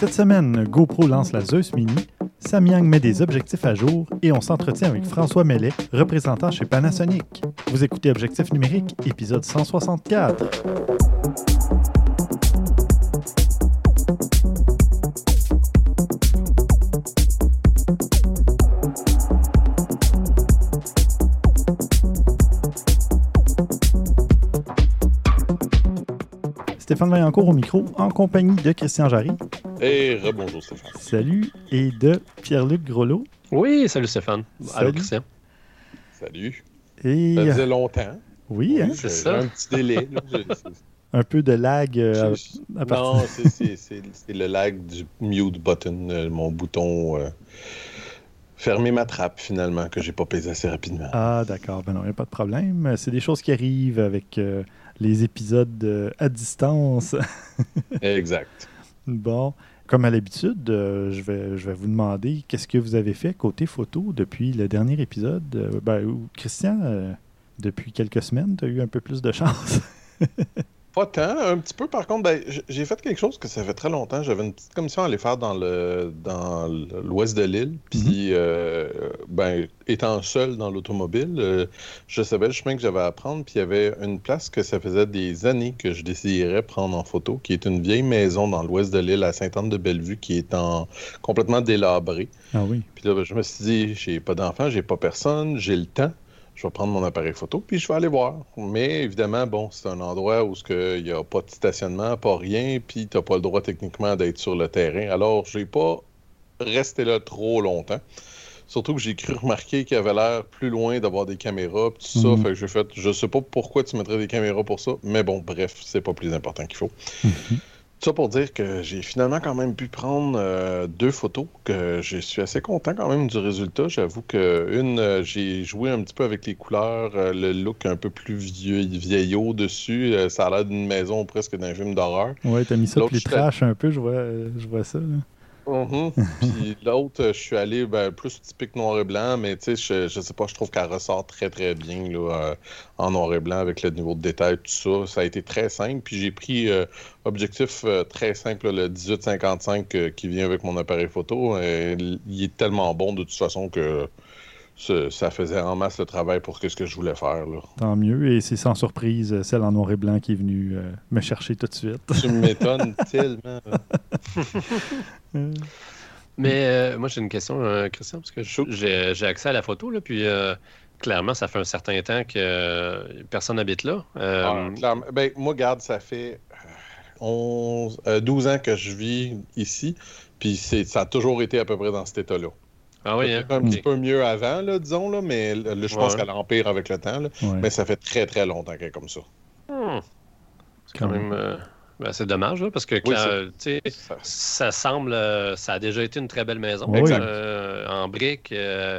Cette semaine, GoPro lance la Zeus Mini, Samyang met des objectifs à jour et on s'entretient avec François Mellet, représentant chez Panasonic. Vous écoutez Objectif numérique, épisode 164. Stéphane Vaillancourt au micro, en compagnie de Christian Jarry. Et rebonjour Stéphane. Salut, et de Pierre-Luc Grelot. Oui, salut Stéphane. Allô Christian. Salut. Et... Ça faisait longtemps. Oui, hein? c'est ça. Un petit délai. là. Un peu de lag euh, à, à partir... Non, c'est- c'est c'est- c'est le lag du mute button, euh, mon bouton euh, fermer ma trappe finalement, que j'ai pas pesé assez rapidement. Ah, d'accord. Ben non, il n'y a pas de problème. C'est des choses qui arrivent avec euh, les épisodes euh, à distance. Exact. bon, comme à l'habitude, euh, je, vais, je vais vous demander qu'est-ce que vous avez fait côté photo depuis le dernier épisode. Euh, ben, Christian, euh, depuis quelques semaines, tu as eu un peu plus de chance. Pas tant, un petit peu. Par contre, ben, j'ai fait quelque chose que ça fait très longtemps. J'avais une petite commission à aller faire dans le dans l'ouest de l'île. Puis, euh, ben, étant seul dans l'automobile, euh, je savais le chemin que j'avais à prendre. Puis, il y avait une place que ça faisait des années que je désirais prendre en photo, qui est une vieille maison dans l'ouest de l'île, à Sainte-Anne-de-Bellevue, qui est en complètement délabrée. ah oui. Puis là, ben, je me suis dit, j'ai pas d'enfant, j'ai pas personne, j'ai le temps. Je vais prendre mon appareil photo, puis je vais aller voir. Mais évidemment, bon, c'est un endroit où il n'y a pas de stationnement, pas rien, puis tu n'as pas le droit techniquement d'être sur le terrain. Alors, j'ai pas resté là trop longtemps. Surtout que j'ai cru remarquer qu'il y avait l'air plus loin d'avoir des caméras, tout ça. Mhm. Fait que j'ai fait, je sais pas pourquoi tu mettrais des caméras pour ça, mais bon, bref, c'est pas plus important qu'il faut. Tout ça pour dire que j'ai finalement quand même pu prendre euh, deux photos, que je suis assez content quand même du résultat. J'avoue que une, euh, j'ai joué un petit peu avec les couleurs, euh, le look un peu plus vieux, vieillot dessus. ça a l'air d'une maison presque d'un film d'horreur. Ouais, t'as mis ça je fais- trash un peu, je vois, je vois ça. là. Mhm. Puis l'autre, je suis allé ben, plus typique noir et blanc, mais tu sais, je, sais pas, je trouve qu'elle ressort très très bien là, euh, en noir et blanc avec le niveau de détail, tout ça. Ça a été très simple. Puis j'ai pris euh, objectif euh, très simple, le 1855 euh, qui vient avec mon appareil photo. Il est tellement bon de toute façon que ça faisait en masse le travail pour que ce que je voulais faire. Là. Tant mieux. Et c'est sans surprise euh, celle en noir et blanc qui est venue euh, me chercher tout de suite. Tu m'étonnes tellement. Euh, Mais euh, moi, j'ai une question, euh, Christian, parce que j'ai accès à la photo, là, puis euh, clairement, ça fait un certain temps que euh, personne n'habite là. Euh, Ah. Ben, moi, garde, ça fait euh, 11, euh, 12 ans que je vis ici, puis c'est- ça a toujours été à peu près dans cet état-là. Ah oui, hein? Un petit peu mieux avant, là, disons, là, mais là, je pense Ouais. qu'elle empire avec le temps. là. ouais. Mais ça fait très, très longtemps qu'elle est comme ça. Hmm. C'est quand même. euh, ben, c'est dommage, là, parce que quand, Ça- ça semble. euh, ça a déjà été une très belle maison. Oui. Euh, en briques. euh,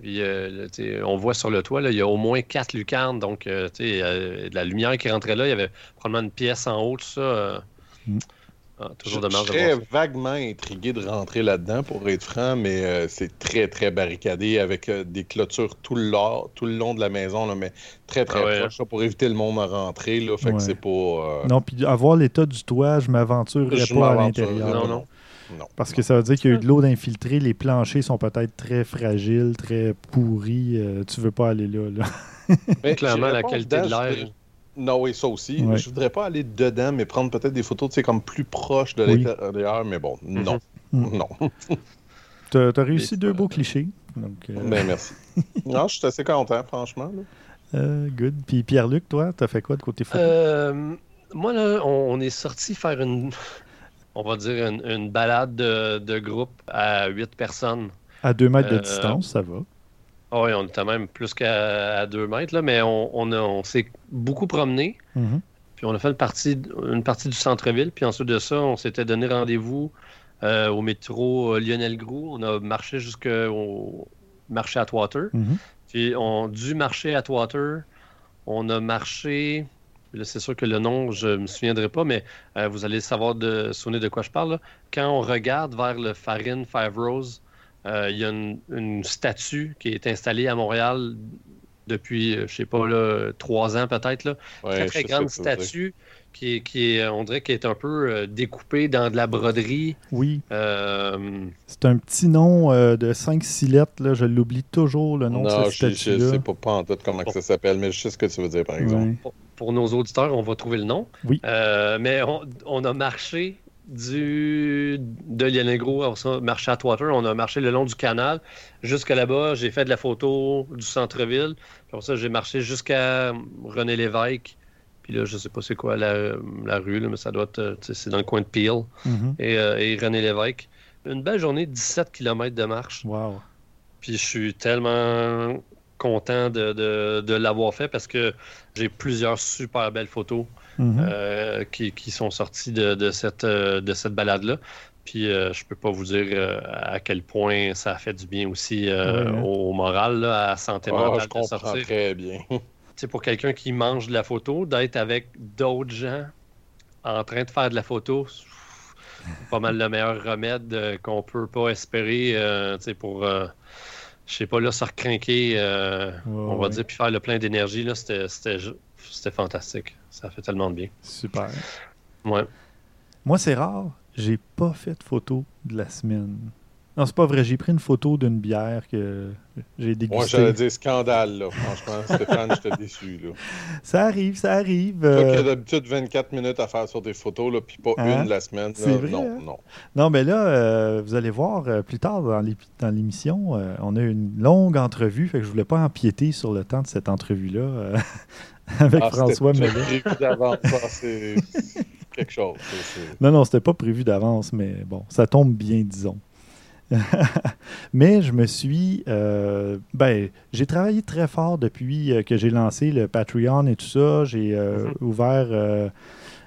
puis, euh, on voit sur le toit, là, il y a au moins quatre lucarnes. Donc, euh, tu sais, euh, de la lumière qui rentrait là. Il y avait probablement une pièce en haut, tout ça. euh. Mm. Ah, Je, toujours je dommage de serais voir ça. vaguement intrigué de rentrer là-dedans, pour être franc, mais euh, c'est très, très barricadé avec euh, des clôtures tout le, long, tout le long de la maison, là, mais très, très Ah ouais, proche, là, pour éviter le monde à rentrer. Là, fait Ouais. que c'est pas... euh, Non, puis avoir l'état du toit, je m'aventurerais pas à l'intérieur. Non, non. Non. Parce que ça veut dire qu'il y a eu de l'eau d'infiltré, les planchers sont peut-être très fragiles, très pourris. euh, tu veux pas aller là. là. Mais Clairement, la qualité de l'air. Non, oui, ça aussi. Ouais. Je voudrais pas aller dedans, mais prendre peut-être des photos, tu sais, comme plus proches de Oui. l'intérieur, mais bon, non. Mhm. Non. T'as as réussi Et- deux beaux clichés. Donc, euh, Ben, merci. non, je suis assez content, franchement. là. euh, good. Puis Pierre-Luc, toi, t'as fait quoi de côté photo? Euh, moi, là, on, on est sorti faire une. On va dire une, une balade de, de groupe à huit personnes. à deux mètres de euh, distance, ça va. Ah oui, on était même plus qu'à à deux mètres, là, mais on, on, a- on s'est beaucoup promené. Mhm. Puis on a fait une partie, une partie du centre-ville. Puis ensuite de ça, on s'était donné rendez-vous euh, au métro euh, Lionel Groux. On a marché jusqu'au marché Atwater. Mhm. Puis on, du marché Atwater, on a marché. Là, c'est sûr que le nom, je ne me souviendrai pas, mais euh, vous allez savoir de souvenir de quoi je parle. là. Quand on regarde vers le Farin Five Rose, il y a une, une statue qui est installée à Montréal depuis, je sais pas, là, trois ans peut-être. Là. Ouais, très, très grande statue qui, est- qui est, on dirait qu'elle est un peu euh, découpée dans de la broderie. Oui, Euh, c'est un petit nom euh, de 5-6 lettres. Là. Je l'oublie toujours, le nom Non, de je, cette je statue-là. sais pas, pas en tête comment que ça s'appelle, mais je sais ce que tu veux dire, par exemple. Pour, pour nos auditeurs, on va trouver le nom. Oui. Euh, mais on, on a marché du de Lianegro, on a marché à Twater, on a marché le long du canal jusqu'à là-bas. J'ai fait de la photo du centre-ville. Ça, j'ai marché jusqu'à René Lévesque. Puis là, je sais pas c'est quoi la, la rue, là, mais ça doit être, c'est dans le coin de Peel Mhm. et, euh, et René Lévesque. Une belle journée, 17 km de marche. Wow. Puis je suis tellement content de, de- de l'avoir fait parce que j'ai plusieurs super belles photos Mhm. euh, qui, qui sont sorties de, de cette, euh, de cette balade-là. Puis euh, je peux pas vous dire euh, à quel point ça a fait du bien aussi euh, Ouais, hein. au, au moral, là, à la santé Ah, mentale je de comprends sortir. très bien. Tu sais, pour quelqu'un qui mange de la photo, d'être avec d'autres gens en train de faire de la photo, c'est pas mal le meilleur remède euh, qu'on peut pas espérer euh, tu sais, pour, euh, je sais pas, là, se recrinquer, euh, on va ouais. dire, puis faire le plein d'énergie. là, C'était c'était fantastique. Ça fait tellement de bien. Super. Ouais. Moi, c'est rare. J'ai pas fait de photo de la semaine. Non, c'est pas vrai. J'ai pris une photo d'une bière que j'ai Moi, dégustée. j'allais dire scandale, là. Franchement, Stéphane, j'étais déçu, là. Ça arrive, ça arrive. Toi euh, qui as d'habitude 24 minutes à faire sur des photos, là, puis pas Hein? une la semaine, là, vrai, non, hein? non. Non, mais là, euh, vous allez voir euh, plus tard dans l'émission, euh, on a une longue entrevue, fait que je voulais pas empiéter sur le temps de cette entrevue-là euh, avec Ah, François Mellet. prévu d'avance, ça, c'est quelque chose. Non, non, c'était pas prévu d'avance, mais bon, ça tombe bien, disons. mais je me suis. euh, ben, j'ai travaillé très fort depuis euh, que j'ai lancé le Patreon et tout ça. J'ai euh, Mhm. ouvert. euh,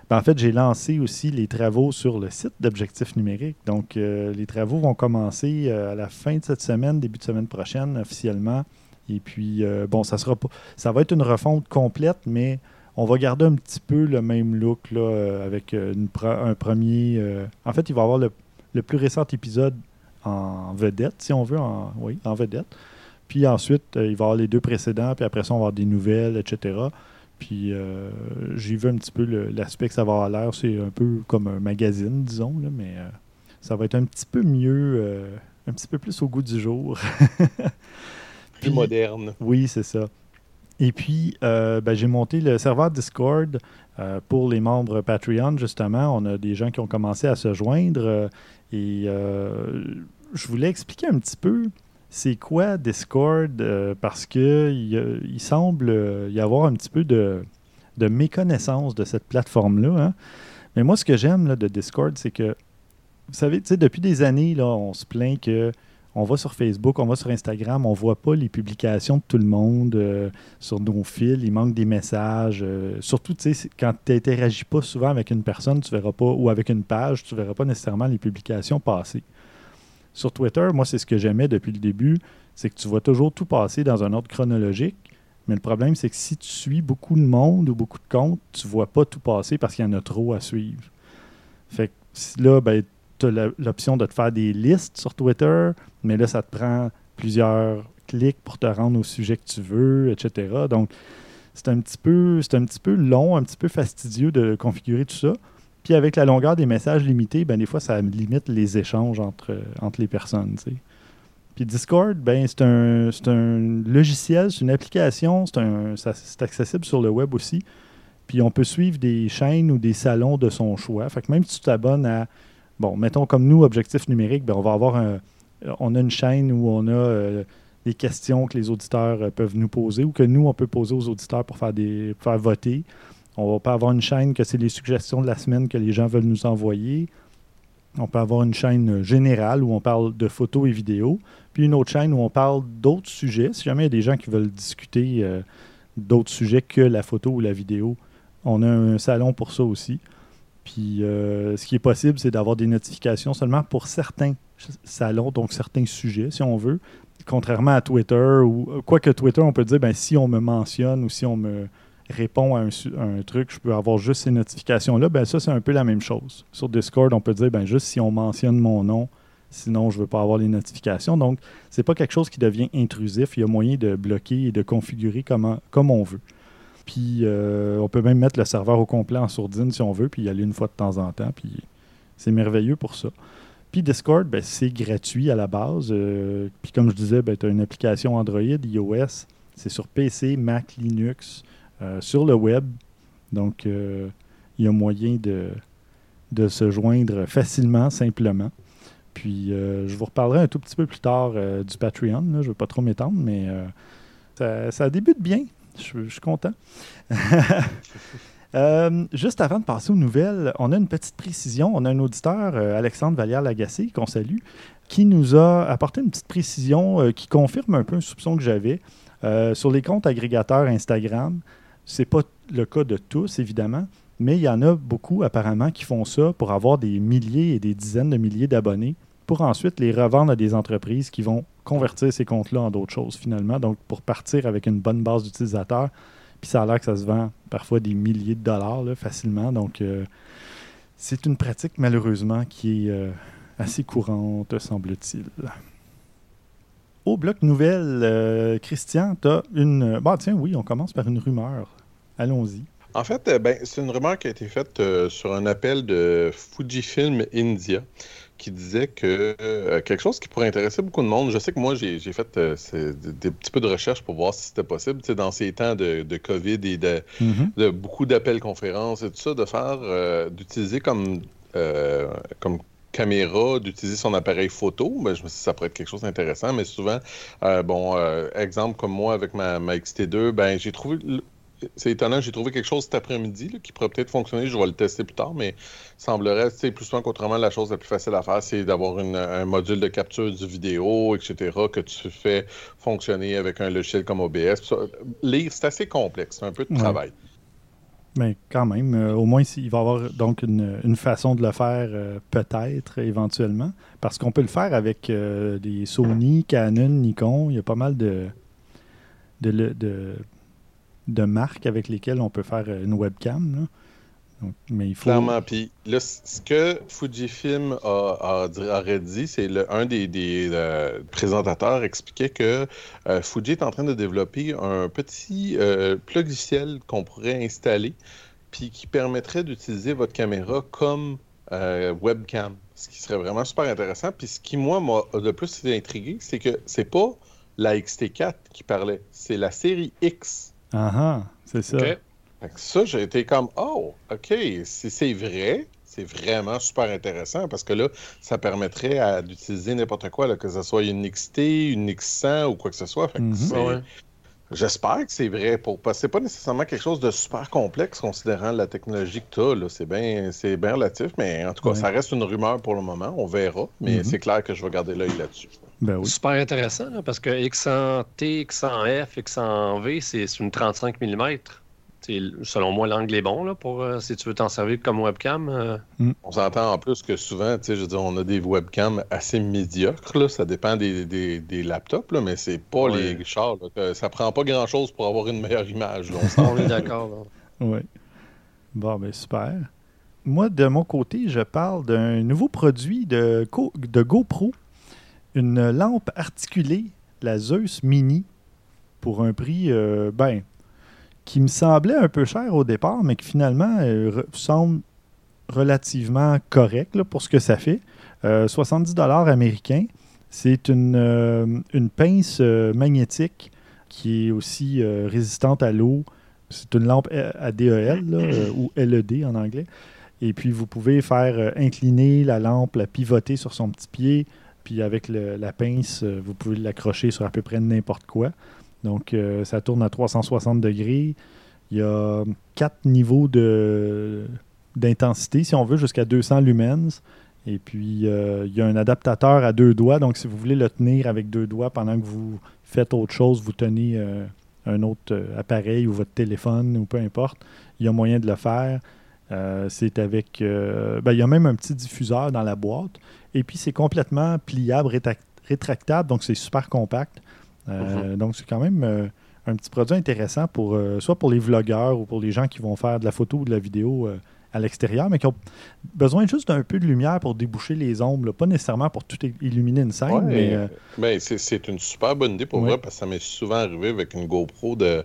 ben, en fait, j'ai lancé aussi les travaux sur le site d'Objectif Numérique. Donc, les travaux vont commencer à la fin de cette semaine, début de semaine prochaine, officiellement. Et puis, euh, bon, ça sera pas. Ça va être une refonte complète, mais on va garder un petit peu le même look là, euh, avec euh, un premier. En fait, il va y avoir le, le plus récent épisode en vedette, si on veut, en, oui, en vedette. Puis ensuite, il va y avoir les deux précédents, puis après ça, on va avoir des nouvelles, etc. Puis j'ai vu un petit peu l'aspect que ça va avoir l'air. C'est un peu comme un magazine, disons, là, mais ça va être un petit peu mieux, un petit peu plus au goût du jour. Plus moderne. oui, c'est ça. Et puis, euh, ben, j'ai monté le serveur Discord euh, pour les membres Patreon, justement. On a des gens qui ont commencé à se joindre. euh, et je voulais expliquer un petit peu c'est quoi Discord, parce que il, semble y avoir un petit peu de, de méconnaissance de cette plateforme-là. hein. Mais moi, ce que j'aime de Discord, c'est que, vous savez, depuis des années, là, on se plaint que on va sur Facebook, on va sur Instagram, on voit pas les publications de tout le monde euh, sur nos fils, il manque des messages. euh, surtout, tu sais, quand tu n'interagis pas souvent avec une personne, tu verras pas, ou avec une page, tu verras pas nécessairement les publications passer. Sur Twitter, moi, c'est ce que j'aimais depuis le début, c'est que tu vois toujours tout passer dans un ordre chronologique. Mais le problème, c'est que si tu suis beaucoup de monde ou beaucoup de comptes, tu vois pas tout passer parce qu'il y en a trop à suivre. Fait que là, ben, l'option de te faire des listes sur Twitter, mais là, ça te prend plusieurs clics pour te rendre au sujet que tu veux, etc. Donc, c'est un petit peu, un petit peu long, un petit peu fastidieux de configurer tout ça. Puis avec la longueur des messages limités, ben des fois, ça limite les échanges entre, entre les personnes. Puis Discord, ben, c'est un, un logiciel, c'est une application, c'est accessible sur le web aussi. Puis on peut suivre des chaînes ou des salons de son choix. Fait que même si tu t'abonnes à, bon, mettons comme nous, Objectif Numérique, ben, on va avoir un, on a une chaîne où on a euh, des questions que les auditeurs euh, peuvent nous poser ou que nous, on peut poser aux auditeurs pour faire, des, pour faire voter. On va pas avoir une chaîne que c'est les suggestions de la semaine que les gens veulent nous envoyer. On peut avoir une chaîne euh, générale où on parle de photos et vidéos, puis une autre chaîne où on parle d'autres sujets. Si jamais il y a des gens qui veulent discuter d'autres sujets que la photo ou la vidéo, on a un salon pour ça aussi. Puis euh, ce qui est possible, c'est d'avoir des notifications seulement pour certains salons, donc certains sujets, si on veut. Contrairement à Twitter, ou quoique Twitter, on peut dire, ben, si on me mentionne ou si on me répond à un, su- à un truc, je peux avoir juste ces notifications-là. Ben, ça, c'est un peu la même chose. Sur Discord, on peut dire, ben, juste si on mentionne mon nom, Sinon, je ne veux pas avoir les notifications. Donc, ce n'est pas quelque chose qui devient intrusif. Il y a moyen de bloquer et de configurer comme, comme on veut. Puis, euh, on peut même mettre le serveur au complet en sourdine si on veut, puis y aller une fois de temps en temps. Puis, c'est merveilleux pour ça. Puis Discord, ben, c'est gratuit à la base. Euh, puis comme je disais, ben, tu as une application Android, iOS. C'est sur PC, Mac, Linux, euh, sur le web. Donc, il y a moyen de, se joindre facilement, simplement. Puis je vous reparlerai un tout petit peu plus tard du Patreon. Je ne veux pas trop m'étendre, mais ça, débute bien. Je, suis content. Euh, juste avant de passer aux nouvelles, on a une petite précision. On a un auditeur, euh, Alexandre Vallière-Lagacé, qu'on salue, qui nous a apporté une petite précision euh, qui confirme un peu un soupçon que j'avais. sur les comptes agrégateurs Instagram, ce n'est pas le cas de tous, évidemment, mais il y en a beaucoup apparemment qui font ça pour avoir des milliers et des dizaines de milliers d'abonnés pour ensuite les revendre à des entreprises qui vont convertir ces comptes-là en d'autres choses finalement. Donc pour partir avec une bonne base d'utilisateurs, puis ça a l'air que ça se vend parfois des milliers de dollars facilement. Donc euh, c'est une pratique malheureusement qui est euh, assez courante, semble-t-il. Au bloc nouvelle, euh, Christian, tu as une... Bah tiens, oui, on commence par une rumeur. Allons-y. En fait, ben, c'est une rumeur qui a été faite sur un appel de Fujifilm India qui disait que euh, quelque chose qui pourrait intéresser beaucoup de monde. Je sais que moi, j'ai fait euh, des, petits peu de recherche pour voir si c'était possible, dans ces temps de, COVID et mm-hmm. de, beaucoup d'appels conférences et tout ça, de faire, euh, d'utiliser comme, comme caméra, d'utiliser son appareil photo, ben, je me suis dit ça pourrait être quelque chose d'intéressant, mais souvent, bon, exemple comme moi avec ma, ma XT2, ben, j'ai trouvé c'est étonnant, j'ai trouvé quelque chose cet après-midi qui pourrait peut-être fonctionner. Je vais le tester plus tard, mais semblerait, plus souvent qu'autrement, la chose la plus facile à faire, c'est d'avoir un module de capture du vidéo, etc., que tu fais fonctionner avec un logiciel comme OBS. lire, c'est assez complexe, c'est un peu de travail. Mais quand même, euh, au moins, il va y avoir donc une, façon de le faire, euh, peut-être, éventuellement. Parce qu'on peut le faire avec euh, des Sony, Canon, Nikon. Il y a pas mal de, de, de de marques avec lesquelles on peut faire une webcam. mais il faut... Clairement. Puis là, ce que Fujifilm a, aurait dit, c'est un des, euh, présentateurs expliquait que euh, Fuji est en train de développer un petit euh, logiciel qu'on pourrait installer puis qui permettrait d'utiliser votre caméra comme webcam. Ce qui serait vraiment super intéressant. Puis ce qui, moi, m'a de plus intrigué, c'est que c'est pas la XT4 qui parlait, c'est la série X ah, ah c'est ça. Ça, j'ai été comme, oh, OK, si c'est vrai, c'est vraiment super intéressant parce que là, ça permettrait d'utiliser n'importe quoi, que ce soit une XT, une X100 ou quoi que ce soit. Mhm. J'espère que c'est vrai, pour... parce que c'est pas nécessairement quelque chose de super complexe considérant la technologie que tu as. C'est bien, bien relatif, mais en tout cas, ça reste une rumeur pour le moment. On verra, mais mhm. c'est clair que je vais garder l'œil là-dessus. Ben Super intéressant, parce que X100T, X100F, X100V, c'est une 35 mm. selon moi, l'angle est bon là, pour euh, si tu veux t'en servir comme webcam. Euh. Mm. On s'entend en plus que souvent, je veux dire, on a des webcams assez médiocres. Là, ça dépend des, des, laptops, là, mais c'est pas les chars. Là, ça prend pas grand-chose pour avoir une meilleure image. on, est d'accord. Oui. Bon, ben super. Moi, de mon côté, je parle d'un nouveau produit de, de GoPro une lampe articulée, la Zeus Mini, pour un prix, euh, ben, qui me semblait un peu cher au départ, mais qui finalement euh, semble relativement correct pour ce que ça fait. 70 euh, dollars américains. C'est une, pince magnétique qui est aussi résistante à l'eau. C'est une lampe ADEL ou LED en anglais. Et puis vous pouvez faire incliner la lampe, la pivoter sur son petit pied, puis avec la pince, euh, vous pouvez l'accrocher sur à peu près n'importe quoi. Donc, euh, ça tourne à 360 degrés. Il y a quatre niveaux d'intensité, si on veut, jusqu'à 200 lumens. Et puis, euh, il y a un adaptateur à deux doigts. Donc, si vous voulez le tenir avec deux doigts pendant que vous faites autre chose, vous tenez un autre appareil ou votre téléphone ou peu importe, il y a moyen de le faire. c'est avec. Ben, il y a même un petit diffuseur dans la boîte. Et puis, c'est complètement pliable, rétractable, donc c'est super compact. Euh, mhm. Donc, c'est quand même euh, un petit produit intéressant pour euh, soit pour les vlogueurs ou pour les gens qui vont faire de la photo ou de la vidéo à l'extérieur, mais qui ont besoin juste d'un peu de lumière pour déboucher les ombres. Pas nécessairement pour tout illuminer une scène, mais... C'est une super bonne idée pour moi, parce que ça m'est souvent arrivé avec une GoPro de...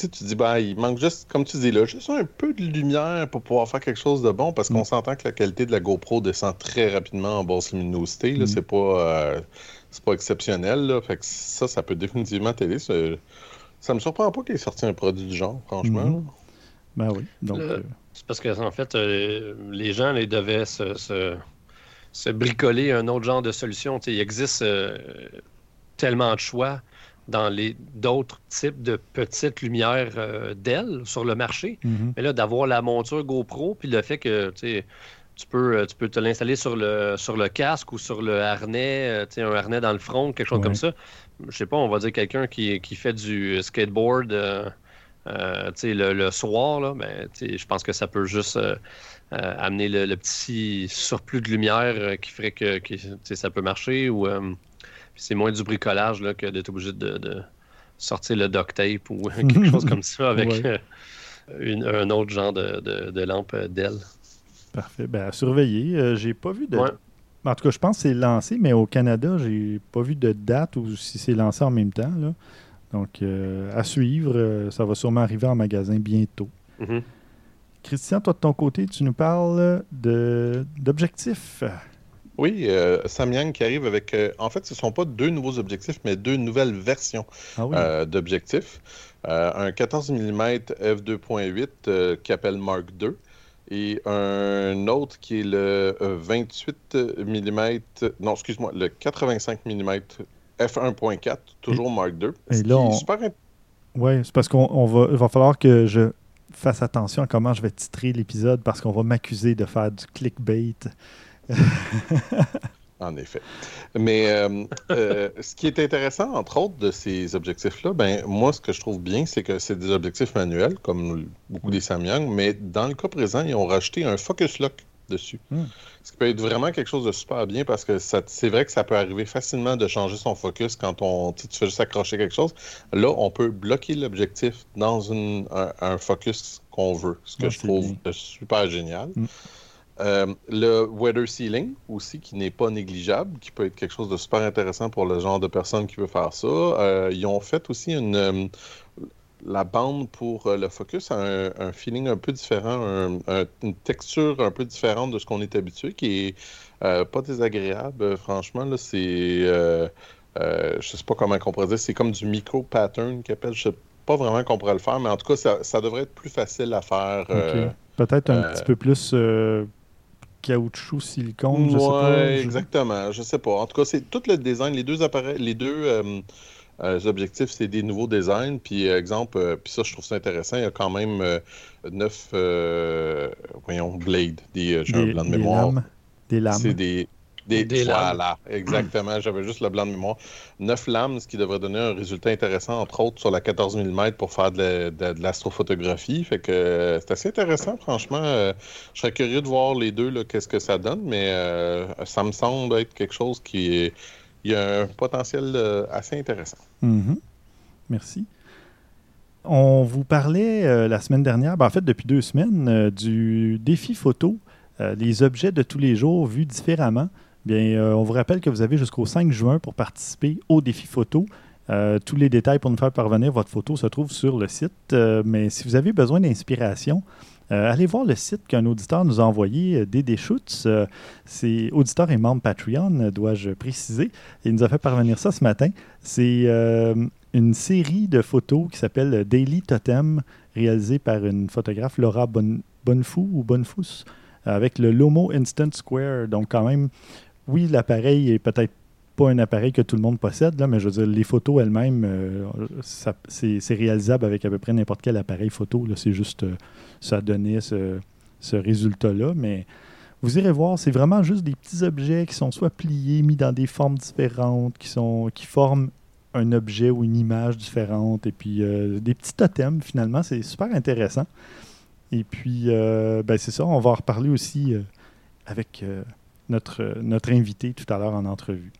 Tu, sais, tu dis, ben, il manque juste, comme tu dis là, juste un peu de lumière pour pouvoir faire quelque chose de bon, parce qu'on mm. s'entend que la qualité de la GoPro descend très rapidement en basse luminosité. Mm. C'est pas, euh, pas exceptionnel. Fait que ça, ça peut définitivement t'aider. Ça me surprend pas qu'il ait sorti un produit du genre, franchement. Mm-hmm. Ben oui. Donc, euh, C'est parce que en fait, euh, les gens les devaient se, se, bricoler un autre genre de solution. il existe euh, tellement de choix dans les d'autres types de petites lumières d'ailes sur le marché. Mm-hmm. Mais là, d'avoir la monture GoPro, puis le fait que tu peux, tu peux te l'installer sur le, sur le casque ou sur le harnais, un harnais dans le front, quelque chose comme ça. Je sais pas, on va dire quelqu'un qui, qui fait du skateboard euh, le, le, soir, là, ben, je pense que ça peut juste euh, euh, amener le, petit surplus de lumière qui ferait que, ça peut marcher. Ou c'est moins du bricolage là, que d'être obligé de, sortir le duct tape ou quelque chose comme ça avec un autre genre de, lampe d'aile. Parfait. Ben, à surveiller. j'ai pas vu de. En tout cas, je pense que c'est lancé, mais au Canada, j'ai pas vu de date ou si c'est lancé en même temps. Là. Donc, euh, à suivre, euh, ça va sûrement arriver en magasin bientôt. Mm-hmm. Christian, toi de ton côté, tu nous parles d'objectifs. Oui, euh, Samyang qui arrive avec. en fait, ce ne sont pas deux nouveaux objectifs, mais deux nouvelles versions ah d'objectifs. un 14 mm f2.8 qui appelle Mark II et un autre qui est le 28 mm. Non, excuse-moi, le 85 mm F1.4, toujours Mark II. Et là, Oui, c'est parce qu'on va, va falloir que je fasse attention à comment je vais titrer l'épisode parce qu'on va m'accuser de faire du clickbait. en effet. Mais euh, euh, ce qui est intéressant, entre autres, de ces objectifs-là, ben, moi, ce que je trouve bien, c'est que c'est des objectifs manuels, comme beaucoup des Samyang, mais dans le cas présent, ils ont rajouté un focus lock dessus. Hmm. Ce qui peut être vraiment quelque chose de super bien parce que c'est vrai que ça peut arriver facilement de changer son focus quand on, tu fais juste accrocher quelque chose. Là, on peut bloquer l'objectif dans un, focus qu'on veut, ce que je trouve super génial. Hmm. Euh, le weather sealing aussi, qui n'est pas négligeable, qui peut être quelque chose de super intéressant pour le genre de personne qui veut faire ça. Euh, ils ont fait aussi une, euh, la bande pour le focus a un, feeling un peu différent, une texture un peu différente de ce qu'on est habitué, qui est pas désagréable. Franchement, là, c'est. Je sais pas comment on pourrait dire, c'est comme du micro-pattern qui appelle. Je sais pas vraiment qu'on pourrait le faire, mais en tout cas, ça, devrait être plus facile à faire. Peut-être un petit peu plus caoutchouc, silicone, je sais pas. exactement, je sais pas. En tout cas, c'est tout le design, les deux appareils, les deux euh, les objectifs, c'est des nouveaux designs. Puis, euh, exemple, euh, puis ça, je trouve ça intéressant. Il y a quand même neuf, voyons, blades, des, j'ai un blanc de mémoire. Lames. Des lames. C'est des, des, des voilà, exactement. J'avais juste le blanc de mémoire. Neuf lames, ce qui devrait donner un résultat intéressant, entre autres, sur la 14 mm pour faire de, l'astrophotographie. Fait que c'est assez intéressant, franchement. je serais curieux de voir les deux, qu'est-ce que ça donne, mais ça me semble être quelque chose qui est il y a un potentiel euh, assez intéressant. Mhm. Merci. On vous parlait euh, la semaine dernière, ben, en fait depuis deux semaines, euh, du défi photo, les objets de tous les jours vus différemment. Bien, on vous rappelle que vous avez jusqu'au 5 juin pour participer au défi photo. tous les détails pour nous faire parvenir votre photo se trouvent sur le site. mais si vous avez besoin d'inspiration, euh, allez voir le site qu'un auditeur nous a envoyé, euh, Dédé Schutz. Euh, c'est auditeur et membre Patreon, dois-je préciser. Il nous a fait parvenir ça ce matin. C'est une série de photos qui s'appelle Daily Totem, réalisée par une photographe Laura Bonnefou ou Bonnefous, avec le Lomo Instant Square. Donc, quand même, oui, l'appareil est peut-être pas un appareil que tout le monde possède, là, mais je veux dire, les photos elles-mêmes, c'est réalisable avec à peu près n'importe quel appareil photo. C'est juste ça a donné ce, résultat-là. Mais vous irez voir, c'est vraiment juste des petits objets qui sont soit pliés, mis dans des formes différentes, qui, sont, qui forment un objet ou une image différente, et puis euh, des petits totems finalement, c'est super intéressant. Et puis, euh, ben c'est ça, on va en reparler aussi euh, avec notre, notre invité tout à l'heure en entrevue.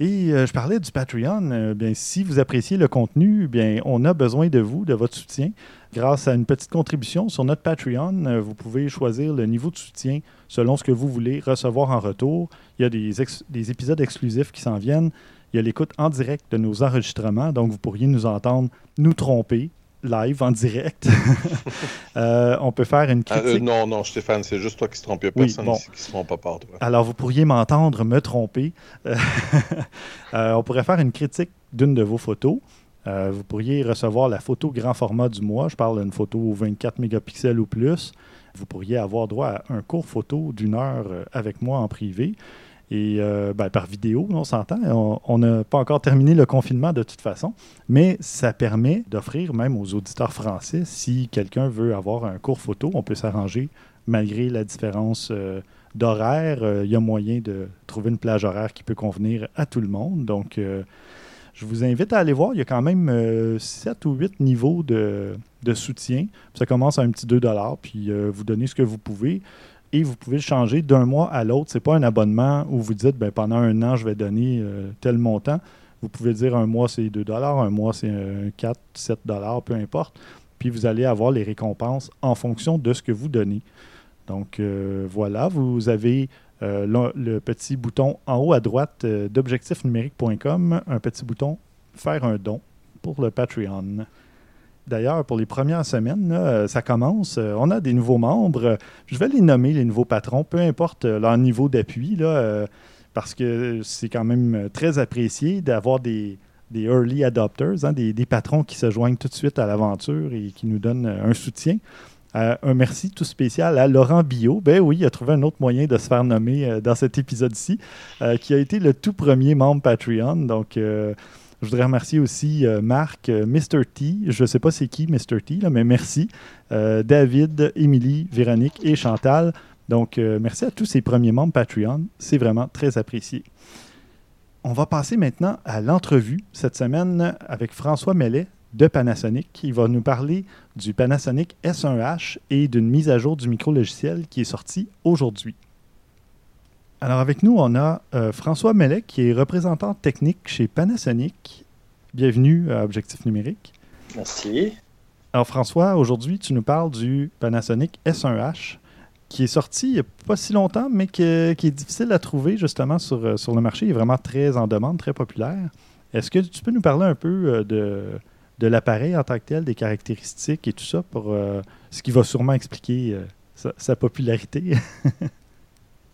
Et je parlais du Patreon. bien, si vous appréciez le contenu, bien, on a besoin de vous, de votre soutien. Grâce à une petite contribution sur notre Patreon, vous pouvez choisir le niveau de soutien selon ce que vous voulez recevoir en retour. Il y a des épisodes exclusifs qui s'en viennent. Il y a l'écoute en direct de nos enregistrements, donc vous pourriez nous entendre nous tromper live en direct. Euh, on peut faire une ah, euh, critique. non, non, Stéphane, c'est juste toi qui se trompe. Il n'y a personne ici qui se trompe pas par toi. Alors, vous pourriez m'entendre me tromper. Euh, on pourrait faire une critique d'une de vos photos. vous pourriez recevoir la photo grand format du mois. Je parle d'une photo 24 mégapixels ou plus. Vous pourriez avoir droit à un court photo d'une heure avec moi en privé. Et euh, ben, par vidéo, on s'entend. On n'a pas encore terminé le confinement de toute façon, mais ça permet d'offrir même aux auditeurs français, si quelqu'un veut avoir un court photo, on peut s'arranger malgré la différence euh, d'horaire. Euh, il y a moyen de trouver une plage horaire qui peut convenir à tout le monde. Donc, je vous invite à aller voir. Il y a quand même 7 ou 8 niveaux de soutien. Ça commence à un petit 2 puis vous donnez ce que vous pouvez et vous pouvez le changer d'un mois à l'autre. Ce n'est pas un abonnement où vous dites ben, pendant un an, je vais donner euh, tel montant. Vous pouvez dire un mois, c'est 2 un mois, c'est 4, 7 peu importe. Puis vous allez avoir les récompenses en fonction de ce que vous donnez. Donc euh, voilà, vous avez euh, le, petit bouton en haut à droite d'objectifnumérique.com, un petit bouton Faire un don pour le Patreon. D'ailleurs, pour les premières semaines, euh, ça commence. Euh, on a des nouveaux membres. Je vais les nommer, les nouveaux patrons, peu importe euh, leur niveau d'appui, parce que c'est quand même très apprécié d'avoir des, early adopters, hein, des, patrons qui se joignent tout de suite à l'aventure et qui nous donnent un soutien. un merci tout spécial à Laurent Bio. Ben oui, il a trouvé un autre moyen de se faire nommer dans cet épisode-ci, qui a été le tout premier membre Patreon. Donc, je voudrais remercier aussi euh, Marc, euh, Mr. T. Je ne sais pas c'est qui Mr. T, mais merci. Euh, David, Émilie, Véronique et Chantal. Donc, merci à tous ces premiers membres Patreon. C'est vraiment très apprécié. On va passer maintenant à l'entrevue cette semaine avec François Mellet de Panasonic. qui va nous parler du Panasonic S1H et d'une mise à jour du micro-logiciel qui est sorti aujourd'hui. Alors avec nous, on a euh, François Mellet, qui est représentant technique chez Panasonic. Bienvenue à Objectif Numérique. Merci. Alors François, aujourd'hui, tu nous parles du Panasonic S1H, qui est sorti il n'y a pas si longtemps, mais qui est, difficile à trouver justement sur, euh, sur le marché. Il est vraiment très en demande, très populaire. Est-ce que tu peux nous parler un peu euh, de, de l'appareil en tant que tel, des caractéristiques et tout ça, pour ce qui va sûrement expliquer sa popularité?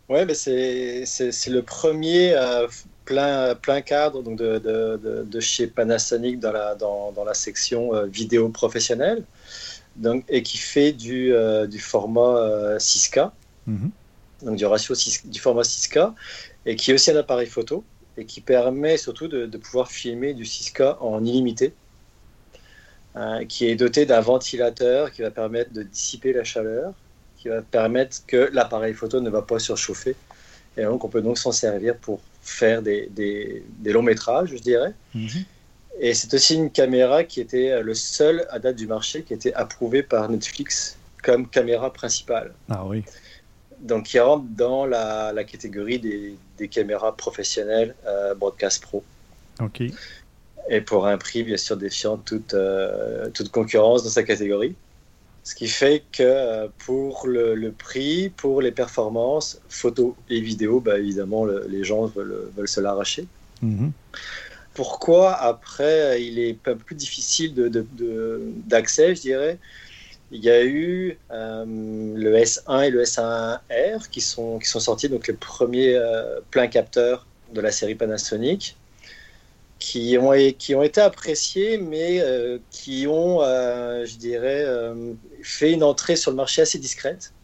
Oui, c'est le premier euh, plein, plein cadre donc de, de, de, chez Panasonic dans la, dans, dans la section euh, vidéo professionnelle donc, et qui fait du, euh, du format 6K, mhm. donc du ratio du format 6K, et qui est aussi un appareil photo et qui permet surtout de, pouvoir filmer du 6K en illimité. qui est doté d'un ventilateur qui va permettre de dissiper la chaleur qui va permettre que l'appareil photo ne va pas surchauffer. Et donc, on peut donc s'en servir pour faire des, des, longs métrages, je dirais. Mhm. Et c'est aussi une caméra qui était le seul à date du marché qui était approuvé par Netflix comme caméra principale. Ah oui. Donc, qui rentre dans la, la catégorie des, des, caméras professionnelles euh, Broadcast Pro. OK. Et pour un prix, bien sûr, défiant toute, euh, toute concurrence dans sa catégorie. Ce qui fait que euh, pour le, prix, pour les performances, photo et vidéo, bah, évidemment, les gens veulent, se l'arracher. Mhm. Pourquoi après, il est un peu plus difficile d'accès, de, je dirais? Il y a eu euh, le S1 et le S1R qui sont, qui sont sortis, donc les premiers euh, plein capteurs de la série Panasonic qui ont, qui ont été appréciés, mais euh, qui ont, euh, je dirais, euh, fait une entrée sur le marché assez discrète.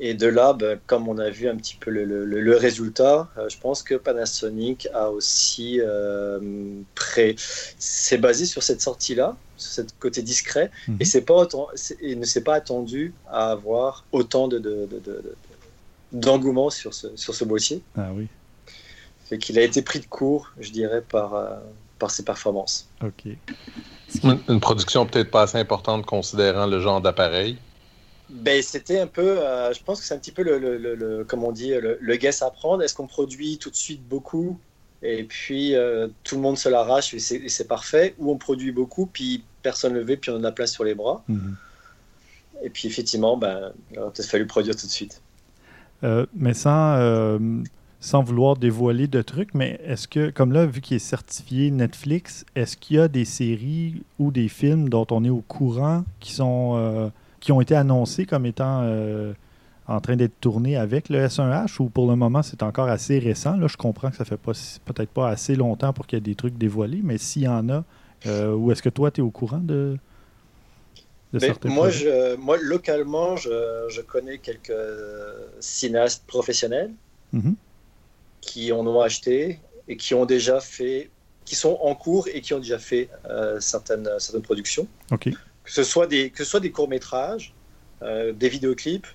Et de là, ben, comme on a vu un petit peu le, le, résultat, je pense que Panasonic a aussi. C'est basé sur cette sortie-là, sur ce côté discret, mhm. et, c'est pas autant, et ne s'est pas attendu à avoir autant de, d'engouement sur ce, sur ce boîtier. Ah oui qu'il a été pris de court, je dirais, par, euh, par ses performances. OK. Une, production peut-être pas assez importante considérant le genre d'appareil. Ben, c'était un peu, euh, je pense que c'est un petit peu le, le, comme on dit, le, guess à prendre. Est-ce qu'on produit tout de suite beaucoup et puis euh, tout le monde se l'arrache et c'est parfait, ou on produit beaucoup, puis personne ne le veut, puis on en a plein sur les bras. Mhm. Et puis effectivement, ben, il a peut-être fallu produire tout de suite. Euh, mais sans, euh, sans vouloir dévoiler de trucs, mais est-ce que, comme là, vu qu'il est certifié Netflix, est-ce qu'il y a des séries ou des films dont on est au courant qui, sont, qui ont été annoncés comme étant en train d'être tournés avec le S1H ou pour le moment c'est encore assez récent? Là, je comprends que ça fait pas peut-être pas assez longtemps pour qu'il y ait des trucs dévoilés, mais s'il y en a, euh, ou est-ce que toi, tu es au courant de, certains moi, je, moi, localement, je, je, connais quelques cinéastes professionnels mm-hmm. Qui en ont acheté et qui ont déjà fait, qui sont en cours et qui ont déjà fait euh, certaines, certaines productions. Ok. Que ce soit des, que ce soit des courts-métrages, euh, des vidéoclips,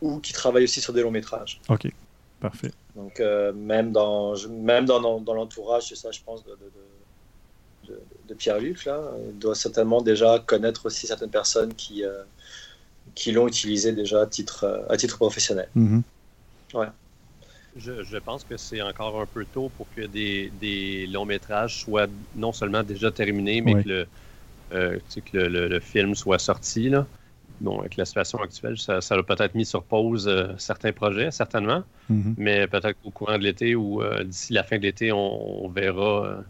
ou qui travaillent aussi sur des longs métrages. Ok, parfait. Donc euh, même dans même dans, dans l'entourage, c'est ça, je pense, de, de, de, Pierre-Luc, là, il doit certainement déjà connaître aussi certaines personnes qui, euh, qui l'ont utilisé déjà à titre, à titre professionnel. Mm-hmm. Ouais. Je, je, pense que c'est encore un peu tôt pour que des, des longs métrages soient non seulement déjà terminés, mais que, le, euh, que le, le, film soit sorti. Là bon, avec la situation actuelle, ça, a peut-être mis sur pause euh, certains projets, certainement. Mm-hmm. Mais peut-être qu'au courant de l'été ou euh, d'ici la fin de l'été, on, verra